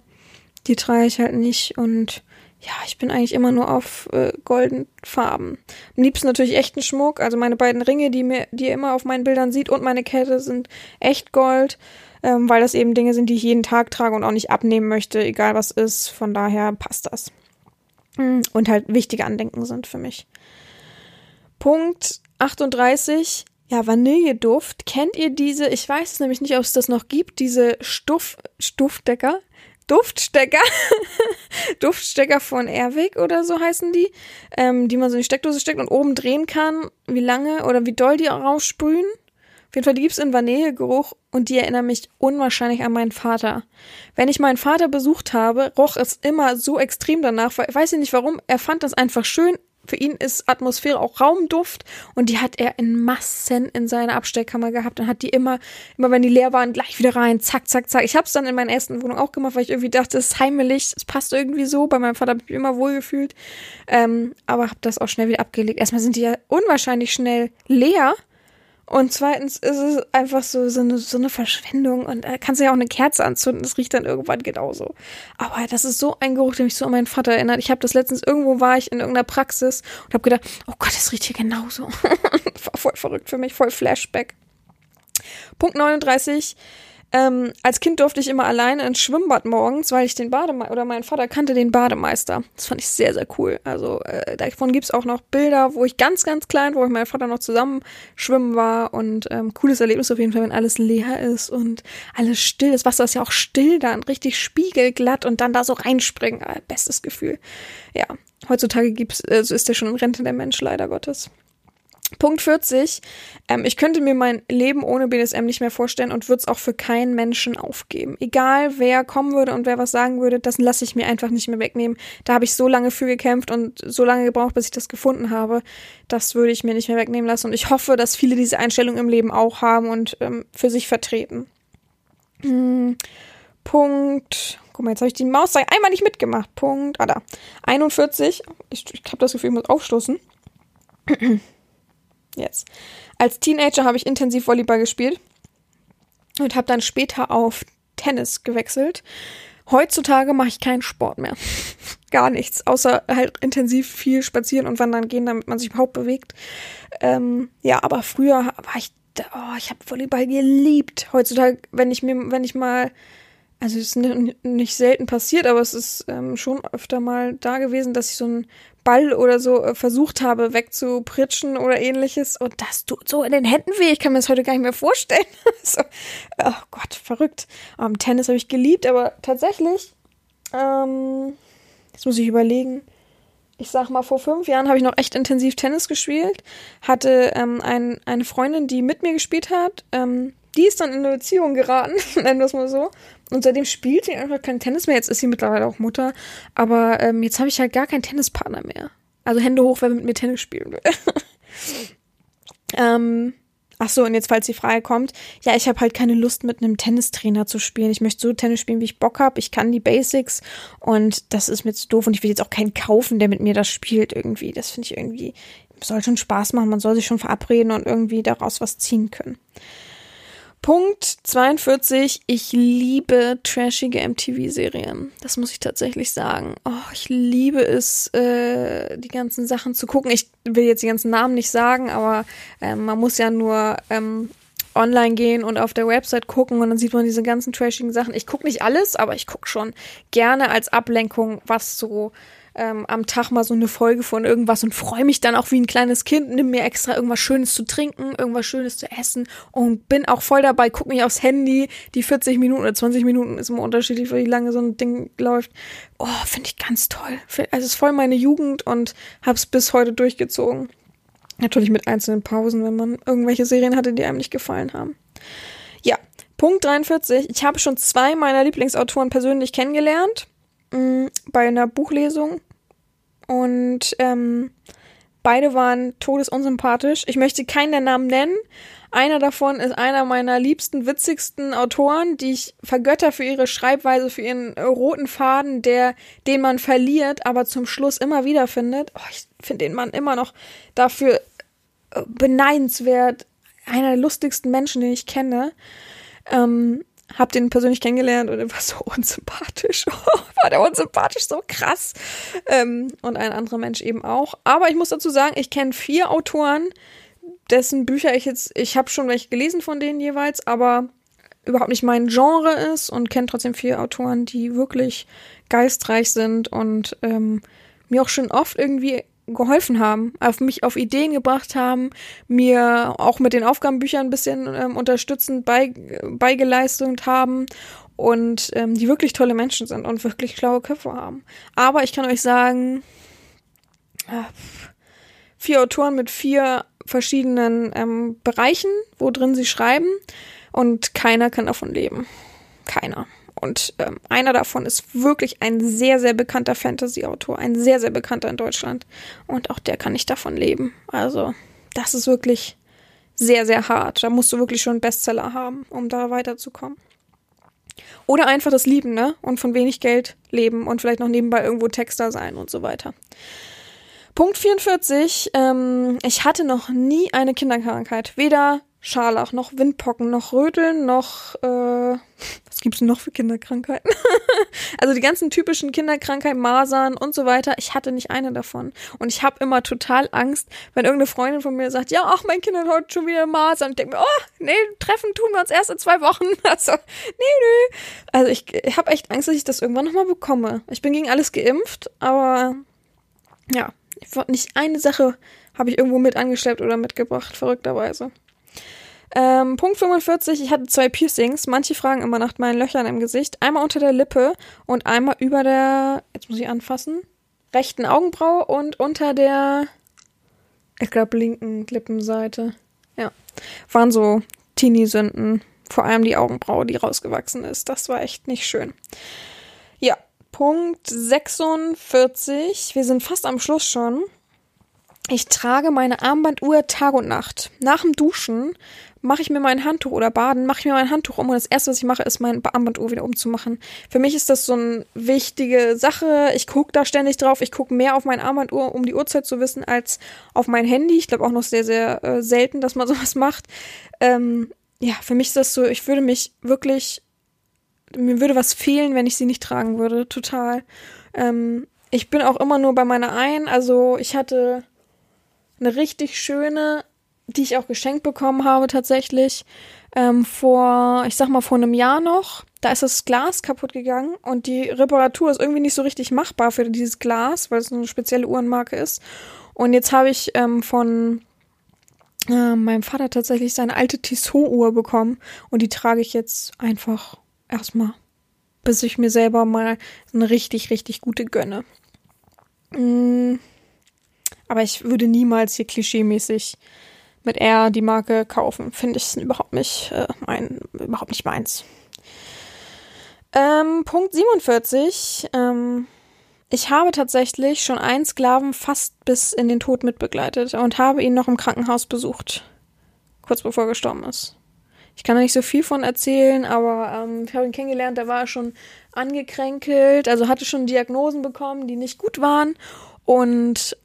die trage ich halt nicht. Und ja, ich bin eigentlich immer nur auf äh, golden Farben. Am liebsten natürlich echten Schmuck. Also meine beiden Ringe, die mir, die ihr immer auf meinen Bildern sieht, und meine Kette sind echt Gold ähm, weil das eben Dinge sind, die ich jeden Tag trage und auch nicht abnehmen möchte, egal was ist. Von daher passt das. Mm, und halt wichtige Andenken sind für mich. Punkt 38. Ja, Vanilleduft. Kennt ihr diese? Ich weiß es nämlich nicht, ob es das noch gibt. Diese Stuff, Stuffdecker. Duftstecker. (laughs) Duftstecker von Airwick oder so heißen die, ähm, die man so in die Steckdose steckt und oben drehen kann, wie lange oder wie doll die raussprühen. Auf jeden Fall, die gibt's in Vanillegeruch und die erinnern mich unwahrscheinlich an meinen Vater. Wenn ich meinen Vater besucht habe, roch es immer so extrem danach, weiß ich nicht warum, er fand das einfach schön für ihn ist Atmosphäre auch Raumduft und die hat er in Massen in seiner Abstellkammer gehabt und hat die immer, immer wenn die leer waren, gleich wieder rein, zack, zack, zack. Ich habe es dann in meiner ersten Wohnung auch gemacht, weil ich irgendwie dachte, es ist heimelig, es passt irgendwie so. Bei meinem Vater habe ich mich immer wohlgefühlt, ähm, aber habe das auch schnell wieder abgelegt. Erstmal sind die ja unwahrscheinlich schnell leer und zweitens ist es einfach so, so, eine, so eine Verschwendung. Und da kannst du ja auch eine Kerze anzünden, das riecht dann irgendwann genauso. Aber das ist so ein Geruch, der mich so an meinen Vater erinnert. Ich habe das letztens, irgendwo war ich in irgendeiner Praxis und habe gedacht, oh Gott, das riecht hier genauso. (laughs) voll verrückt für mich, voll Flashback. Punkt 39. Ähm, als Kind durfte ich immer alleine ins Schwimmbad morgens, weil ich den Bademeister oder mein Vater kannte den Bademeister. Das fand ich sehr, sehr cool. Also äh, davon gibt's auch noch Bilder, wo ich ganz, ganz klein, wo ich mit meinem Vater noch zusammen schwimmen war und ähm, cooles Erlebnis auf jeden Fall, wenn alles leer ist und alles still. Das Wasser ist ja auch still dann, richtig spiegelglatt und dann da so reinspringen. Äh, bestes Gefühl. Ja, heutzutage gibt's, äh, so ist der schon in Rente, der Mensch, leider Gottes. Punkt 40. Ähm, ich könnte mir mein Leben ohne BDSM nicht mehr vorstellen und würde es auch für keinen Menschen aufgeben. Egal wer kommen würde und wer was sagen würde, das lasse ich mir einfach nicht mehr wegnehmen. Da habe ich so lange für gekämpft und so lange gebraucht, bis ich das gefunden habe. Das würde ich mir nicht mehr wegnehmen lassen. Und ich hoffe, dass viele diese Einstellung im Leben auch haben und ähm, für sich vertreten. Hm. Punkt. Guck mal, jetzt habe ich die Maus einmal nicht mitgemacht. Punkt. Ah, da. 41. Ich, ich habe das Gefühl, ich muss aufstoßen. Jetzt. Als Teenager habe ich intensiv Volleyball gespielt und habe dann später auf Tennis gewechselt. Heutzutage mache ich keinen Sport mehr. (laughs) Gar nichts, außer halt intensiv viel spazieren und wandern gehen, damit man sich überhaupt bewegt. Ähm, ja, aber früher war ich, oh, ich habe Volleyball geliebt. Heutzutage, wenn ich mir, wenn ich mal also es ist nicht selten passiert, aber es ist ähm, schon öfter mal da gewesen, dass ich so einen Ball oder so äh, versucht habe wegzupritschen oder ähnliches und das tut so in den Händen weh. Ich kann mir das heute gar nicht mehr vorstellen. (laughs) so, oh Gott, verrückt. Um, Tennis habe ich geliebt, aber tatsächlich, ähm, jetzt muss ich überlegen. Ich sag mal, vor fünf Jahren habe ich noch echt intensiv Tennis gespielt. Hatte ähm, ein, eine Freundin, die mit mir gespielt hat. Ähm, die ist dann in eine Beziehung geraten, (laughs) nennen wir es mal so. Und seitdem spielt sie einfach kein Tennis mehr. Jetzt ist sie mittlerweile auch Mutter. Aber ähm, jetzt habe ich halt gar keinen Tennispartner mehr. Also Hände hoch, wer mit mir Tennis spielen will. (laughs) ähm, ach so, und jetzt, falls die Frage kommt, ja, ich habe halt keine Lust, mit einem Tennistrainer zu spielen. Ich möchte so Tennis spielen, wie ich Bock habe. Ich kann die Basics und das ist mir zu doof. Und ich will jetzt auch keinen kaufen, der mit mir das spielt irgendwie. Das finde ich irgendwie, soll schon Spaß machen. Man soll sich schon verabreden und irgendwie daraus was ziehen können. Punkt 42. Ich liebe trashige MTV-Serien. Das muss ich tatsächlich sagen. Oh, ich liebe es, äh, die ganzen Sachen zu gucken. Ich will jetzt die ganzen Namen nicht sagen, aber äh, man muss ja nur ähm, online gehen und auf der Website gucken und dann sieht man diese ganzen trashigen Sachen. Ich gucke nicht alles, aber ich gucke schon gerne als Ablenkung, was so ähm, am Tag mal so eine Folge von irgendwas und freue mich dann auch wie ein kleines Kind, nimm mir extra irgendwas Schönes zu trinken, irgendwas Schönes zu essen und bin auch voll dabei, guck mich aufs Handy, die 40 Minuten oder 20 Minuten ist immer unterschiedlich, wie lange so ein Ding läuft. Oh, finde ich ganz toll. Also es ist voll meine Jugend und hab's bis heute durchgezogen. Natürlich mit einzelnen Pausen, wenn man irgendwelche Serien hatte, die einem nicht gefallen haben. Ja, Punkt 43. Ich habe schon zwei meiner Lieblingsautoren persönlich kennengelernt mh, mm, bei einer Buchlesung und ähm, beide waren todesunsympathisch. Ich möchte keinen der Namen nennen. Einer davon ist einer meiner liebsten, witzigsten Autoren, die ich vergötter für ihre Schreibweise, für ihren roten Faden, der, den man verliert, aber zum Schluss immer wieder findet. Oh, ich finde den Mann immer noch dafür äh, beneidenswert. Einer der lustigsten Menschen, den ich kenne. Ähm, hab den persönlich kennengelernt und er war so (laughs) unsympathisch. (laughs) war der unsympathisch, so krass. Ähm, und ein anderer Mensch eben auch. Aber ich muss dazu sagen, ich kenne vier Autoren, dessen Bücher ich jetzt, ich habe schon welche gelesen von denen jeweils, aber überhaupt nicht mein Genre ist und kenne trotzdem vier Autoren, die wirklich geistreich sind und ähm, mir auch schon oft irgendwie geholfen haben, auf mich auf Ideen gebracht haben, mir auch mit den Aufgabenbüchern ein bisschen ähm, unterstützend bei, beigeleistet haben und ähm, die wirklich tolle Menschen sind und wirklich schlaue Köpfe haben. Aber ich kann euch sagen, vier Autoren mit vier verschiedenen ähm, Bereichen, wo drin sie schreiben und keiner kann davon leben. Keiner. Und ähm, einer davon ist wirklich ein sehr, sehr bekannter Fantasy-Autor, ein sehr, sehr bekannter in Deutschland. Und auch der kann nicht davon leben. Also, das ist wirklich sehr, sehr hart. Da musst du wirklich schon einen Bestseller haben, um da weiterzukommen. Oder einfach das Lieben, ne? Und von wenig Geld leben und vielleicht noch nebenbei irgendwo Texter sein und so weiter. Punkt 44. Ähm, ich hatte noch nie eine Kinderkrankheit. Weder Scharlach, noch Windpocken, noch Röteln, noch äh, was gibt's denn noch für Kinderkrankheiten? (laughs) also die ganzen typischen Kinderkrankheiten, Masern und so weiter. Ich hatte nicht eine davon und ich habe immer total Angst, wenn irgendeine Freundin von mir sagt, ja, ach, mein Kind hat heute schon wieder Masern. Ich denke mir, oh, nee, treffen tun wir uns erst in zwei Wochen. (laughs) Also, nee, nee. Also ich, ich habe echt Angst, dass ich das irgendwann nochmal bekomme. Ich bin gegen alles geimpft, aber ja, nicht eine Sache habe ich irgendwo mit angeschleppt oder mitgebracht, verrückterweise. Ähm, Punkt 45, ich hatte zwei Piercings. Manche fragen immer nach meinen Löchern im Gesicht. Einmal unter der Lippe und einmal über der, jetzt muss ich anfassen, rechten Augenbraue und unter der, ich glaube, linken Lippenseite. Ja, waren so Teenie-Sünden. Vor allem die Augenbraue, die rausgewachsen ist. Das war echt nicht schön. Ja, Punkt 46. Wir sind fast am Schluss schon. Ich trage meine Armbanduhr Tag und Nacht. Nach dem Duschen mache ich mir mein Handtuch oder baden, mache ich mir mein Handtuch um und das erste, was ich mache, ist mein Armbanduhr wieder umzumachen. Für mich ist das so eine wichtige Sache. Ich gucke da ständig drauf. Ich gucke mehr auf mein Armbanduhr, um die Uhrzeit zu wissen, als auf mein Handy. Ich glaube auch noch sehr, sehr äh, selten, dass man (laughs) sowas macht. Ähm, ja, für mich ist das so, ich würde mich wirklich, mir würde was fehlen, wenn ich sie nicht tragen würde. Total. Ähm, ich bin auch immer nur bei meiner einen. Also ich hatte eine richtig schöne, die ich auch geschenkt bekommen habe tatsächlich, ähm, vor, ich sag mal, vor einem Jahr noch. Da ist das Glas kaputt gegangen und die Reparatur ist irgendwie nicht so richtig machbar für dieses Glas, weil es eine spezielle Uhrenmarke ist. Und jetzt habe ich ähm, von äh, meinem Vater tatsächlich seine alte Tissot-Uhr bekommen und die trage ich jetzt einfach erstmal, bis ich mir selber mal eine richtig, richtig gute gönne. Mm. Aber ich würde niemals hier klischeemäßig mit R die Marke kaufen. Finde ich überhaupt nicht äh, mein, überhaupt nicht meins. Ähm, Punkt 47. Ähm, ich habe tatsächlich schon einen Sklaven fast bis in den Tod mitbegleitet und habe ihn noch im Krankenhaus besucht. Kurz bevor er gestorben ist. Ich kann da nicht so viel von erzählen, aber ähm, ich habe ihn kennengelernt, da war schon angekränkelt, also hatte schon Diagnosen bekommen, die nicht gut waren. Und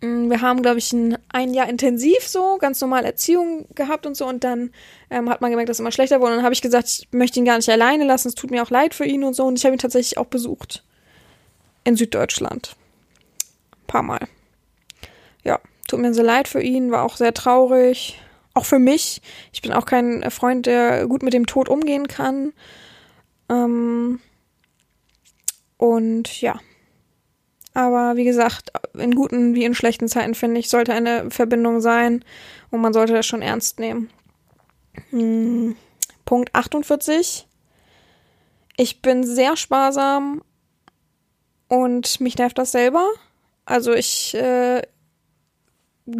wir haben, glaube ich, ein, ein Jahr intensiv so, ganz normal Erziehung gehabt und so. Und dann ähm, hat man gemerkt, dass es immer schlechter wurde. Und dann habe ich gesagt, ich möchte ihn gar nicht alleine lassen. Es tut mir auch leid für ihn und so. Und ich habe ihn tatsächlich auch besucht. In Süddeutschland. Ein paar Mal. Ja, tut mir sehr leid für ihn. War auch sehr traurig. Auch für mich. Ich bin auch kein Freund, der gut mit dem Tod umgehen kann. Ähm, und ja, aber wie gesagt, in guten wie in schlechten Zeiten, finde ich, sollte eine Verbindung sein und man sollte das schon ernst nehmen. Hm. Punkt 48. Ich bin sehr sparsam und mich nervt das selber. Also ich äh,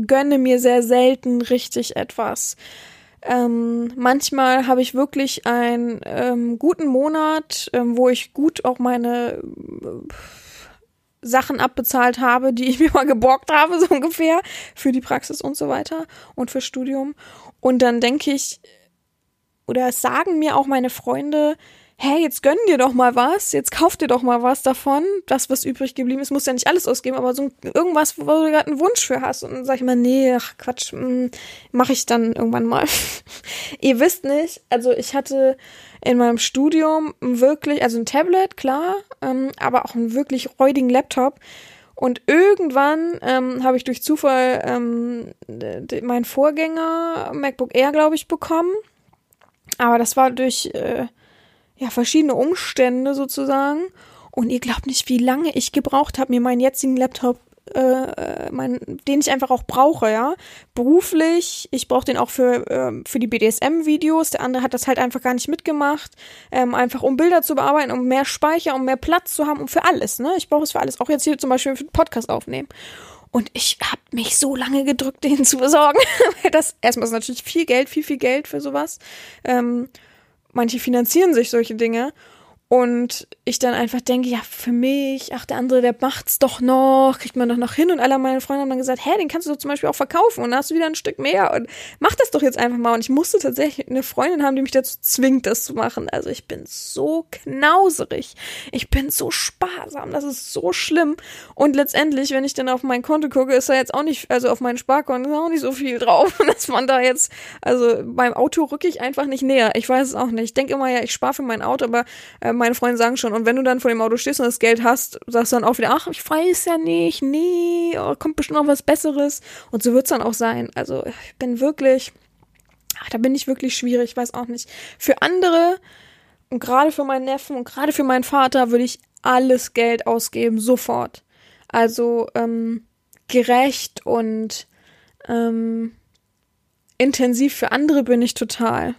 gönne mir sehr selten richtig etwas. Ähm, manchmal habe ich wirklich einen ähm, guten Monat, ähm, wo ich gut auch meine äh, Sachen abbezahlt habe, die ich (laughs) mir mal geborgt habe, so ungefähr, für die Praxis und so weiter und für Studium. Und dann denke ich, oder sagen mir auch meine Freunde, hey, jetzt gönn dir doch mal was, jetzt kauf dir doch mal was davon, das, was übrig geblieben ist, musst ja nicht alles ausgeben, aber so irgendwas, wo du gerade einen Wunsch für hast. Und dann sag ich immer, nee, ach Quatsch, hm, mache ich dann irgendwann mal. (laughs) Ihr wisst nicht, also ich hatte in meinem Studium wirklich, also ein Tablet, klar, ähm, aber auch einen wirklich räudigen Laptop. Und irgendwann ähm, habe ich durch Zufall ähm, meinen Vorgänger MacBook Air, glaube ich, bekommen. Aber das war durch äh, ja, verschiedene Umstände sozusagen. Und ihr glaubt nicht, wie lange ich gebraucht habe, mir meinen jetzigen Laptop äh, mein, den ich einfach auch brauche, ja. Beruflich, ich brauche den auch für, äh, für die BDSM-Videos. Der andere hat das halt einfach gar nicht mitgemacht. Ähm, einfach um Bilder zu bearbeiten, um mehr Speicher, um mehr Platz zu haben, um für alles, ne? Ich brauche es für alles. Auch jetzt hier zum Beispiel für den Podcast aufnehmen. Und ich habe mich so lange gedrückt, (laughs) den zu besorgen. Das erstmal ist natürlich viel Geld, viel, viel Geld für sowas. Ähm, manche finanzieren sich solche Dinge. Und ich dann einfach denke, ja, für mich, ach, der andere, der macht's doch noch, kriegt man doch noch hin. Und alle meine Freunde haben dann gesagt, hä, den kannst du doch zum Beispiel auch verkaufen und dann hast du wieder ein Stück mehr und mach das doch jetzt einfach mal. Und ich musste tatsächlich eine Freundin haben, die mich dazu zwingt, das zu machen. Also ich bin so knauserig. Ich bin so sparsam. Das ist so schlimm. Und letztendlich, wenn ich dann auf mein Konto gucke, ist da jetzt auch nicht, also auf meinen Sparkonto ist auch nicht so viel drauf, (laughs) dass man da jetzt, also beim Auto rücke ich einfach nicht näher. Ich weiß es auch nicht. Ich denke immer, ja, ich spare für mein Auto, aber ähm, meine Freunde sagen schon, und wenn du dann vor dem Auto stehst und das Geld hast, sagst du dann auch wieder, ach, ich weiß ja nicht, nee, oh, kommt bestimmt noch was Besseres. Und so wird's dann auch sein. Also ich bin wirklich, ach, da bin ich wirklich schwierig, ich weiß auch nicht. Für andere und gerade für meinen Neffen und gerade für meinen Vater würde ich alles Geld ausgeben, sofort. Also ähm, gerecht und ähm, intensiv für andere bin ich total.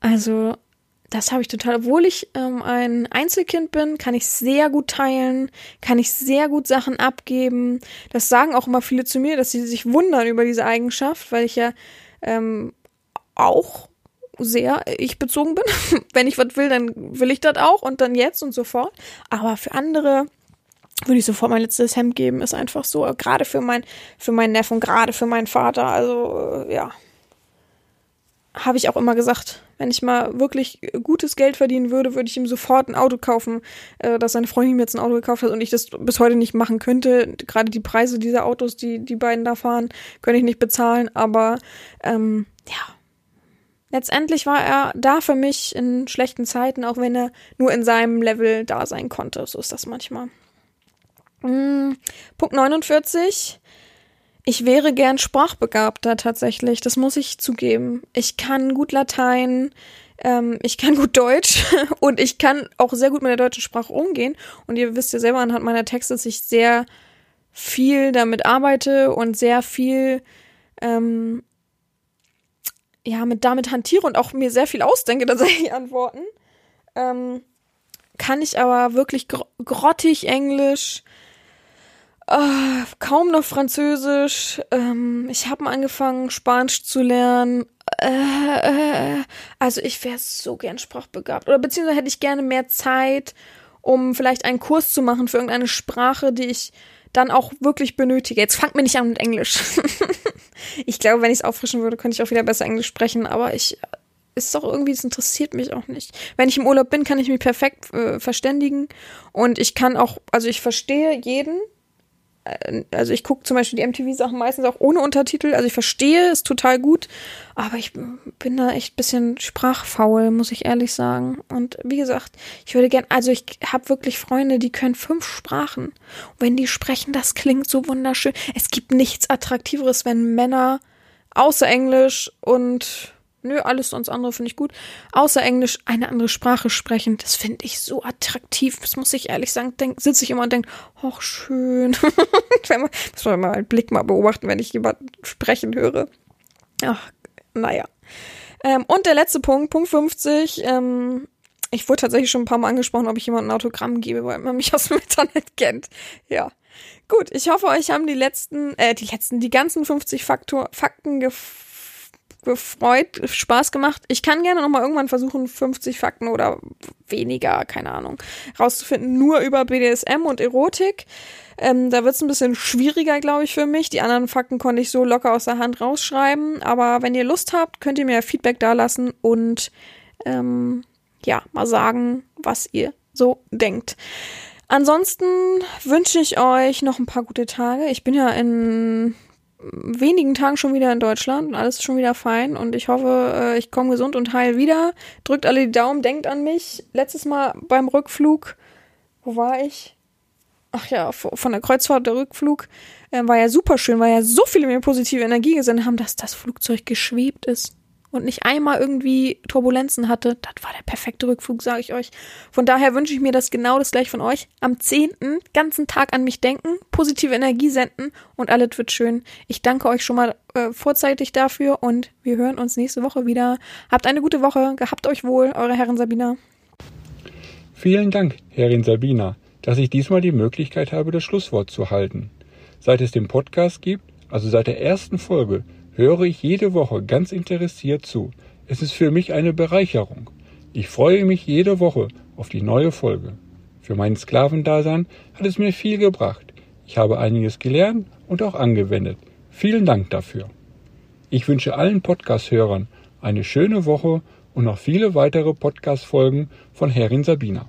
Also das habe ich total. Obwohl ich ähm, ein Einzelkind bin, kann ich sehr gut teilen, kann ich sehr gut Sachen abgeben. Das sagen auch immer viele zu mir, dass sie sich wundern über diese Eigenschaft, weil ich ja ähm, auch sehr ich bezogen bin. (laughs) Wenn ich was will, dann will ich das auch und dann jetzt und sofort. Aber für andere würde ich sofort mein letztes Hemd geben, ist einfach so. Gerade für mein, für meinen Neffen, gerade für meinen Vater. Also, äh, ja habe ich auch immer gesagt, wenn ich mal wirklich gutes Geld verdienen würde, würde ich ihm sofort ein Auto kaufen, äh, dass seine Freundin mir jetzt ein Auto gekauft hat und ich das bis heute nicht machen könnte. Gerade die Preise dieser Autos, die die beiden da fahren, könnte ich nicht bezahlen. Aber ähm, ja, letztendlich war er da für mich in schlechten Zeiten, auch wenn er nur in seinem Level da sein konnte. So ist das manchmal. Hm, Punkt 49 ich wäre gern sprachbegabter tatsächlich, das muss ich zugeben. Ich kann gut Latein, ähm, ich kann gut Deutsch (laughs) und ich kann auch sehr gut mit der deutschen Sprache umgehen. Und ihr wisst ja selber anhand meiner Texte, dass ich sehr viel damit arbeite und sehr viel ähm, ja mit damit hantiere und auch mir sehr viel ausdenke, (laughs) tatsächlich Antworten. Ähm, kann ich aber wirklich gr grottig Englisch, Uh, kaum noch Französisch. Ähm, ich habe angefangen, Spanisch zu lernen. Äh, äh, also ich wäre so gern sprachbegabt. Oder beziehungsweise hätte ich gerne mehr Zeit, um vielleicht einen Kurs zu machen für irgendeine Sprache, die ich dann auch wirklich benötige. Jetzt fangt mir nicht an mit Englisch. (laughs) ich glaube, wenn ich es auffrischen würde, könnte ich auch wieder besser Englisch sprechen, aber ich ist doch irgendwie, es interessiert mich auch nicht. Wenn ich im Urlaub bin, kann ich mich perfekt äh, verständigen und ich kann auch, also ich verstehe jeden, äh, also ich gucke zum Beispiel die MTV-Sachen meistens auch ohne Untertitel. Also ich verstehe es total gut, aber ich bin da echt ein bisschen sprachfaul, muss ich ehrlich sagen. Und wie gesagt, ich würde gern, also ich habe wirklich Freunde, die können fünf Sprachen. Und wenn die sprechen, das klingt so wunderschön. Es gibt nichts Attraktiveres, wenn Männer außer Englisch und Nö, alles sonst andere finde ich gut. Außer Englisch eine andere Sprache sprechen. Das finde ich so attraktiv. Das muss ich ehrlich sagen. Sitze ich immer und denke, ach, schön. (laughs) man, muss man mal einen Blick mal beobachten, wenn ich jemanden sprechen höre. Ach, naja. Ähm, und der letzte Punkt, Punkt 50. Ähm, ich wurde tatsächlich schon ein paar Mal angesprochen, ob ich jemandem ein Autogramm gebe, weil man mich (laughs) aus dem Internet kennt. Ja. Gut, ich hoffe, euch haben die letzten, äh, die letzten, die ganzen 50 Faktor, Fakten gefallen gefreut, Spaß gemacht. Ich kann gerne nochmal irgendwann versuchen, 50 Fakten oder weniger, keine Ahnung, rauszufinden, nur über BDSM und Erotik. Ähm, da wird es ein bisschen schwieriger, glaube ich, für mich. Die anderen Fakten konnte ich so locker aus der Hand rausschreiben. Aber wenn ihr Lust habt, könnt ihr mir Feedback dalassen und ähm, ja, mal sagen, was ihr so denkt. Ansonsten wünsche ich euch noch ein paar gute Tage. Ich bin ja in wenigen Tagen schon wieder in Deutschland und alles ist schon wieder fein und ich hoffe, äh, ich komme gesund und heil wieder. Drückt alle die Daumen, denkt an mich. Letztes Mal beim Rückflug, wo war ich? Ach ja, von der Kreuzfahrt der Rückflug äh, war ja super schön, weil ja so viele mir positive Energie gesendet haben, dass das Flugzeug geschwebt ist. Und nicht einmal irgendwie Turbulenzen hatte, das war der perfekte Rückflug, sage ich euch. Von daher wünsche ich mir das genau das gleich von euch. Am 10. ganzen Tag an mich denken, positive Energie senden und alles wird schön. Ich danke euch schon mal äh, vorzeitig dafür und wir hören uns nächste Woche wieder. Habt eine gute Woche, gehabt euch wohl, eure Herren Sabina. Vielen Dank, Herrin Sabina, dass ich diesmal die Möglichkeit habe, das Schlusswort zu halten. Seit es den Podcast gibt, also seit der ersten Folge, höre ich jede Woche ganz interessiert zu. Es ist für mich eine Bereicherung. Ich freue mich jede Woche auf die neue Folge. Für mein Sklavendasein hat es mir viel gebracht. Ich habe einiges gelernt und auch angewendet. Vielen Dank dafür. Ich wünsche allen Podcast-Hörern eine schöne Woche und noch viele weitere Podcast-Folgen von Herrin Sabina.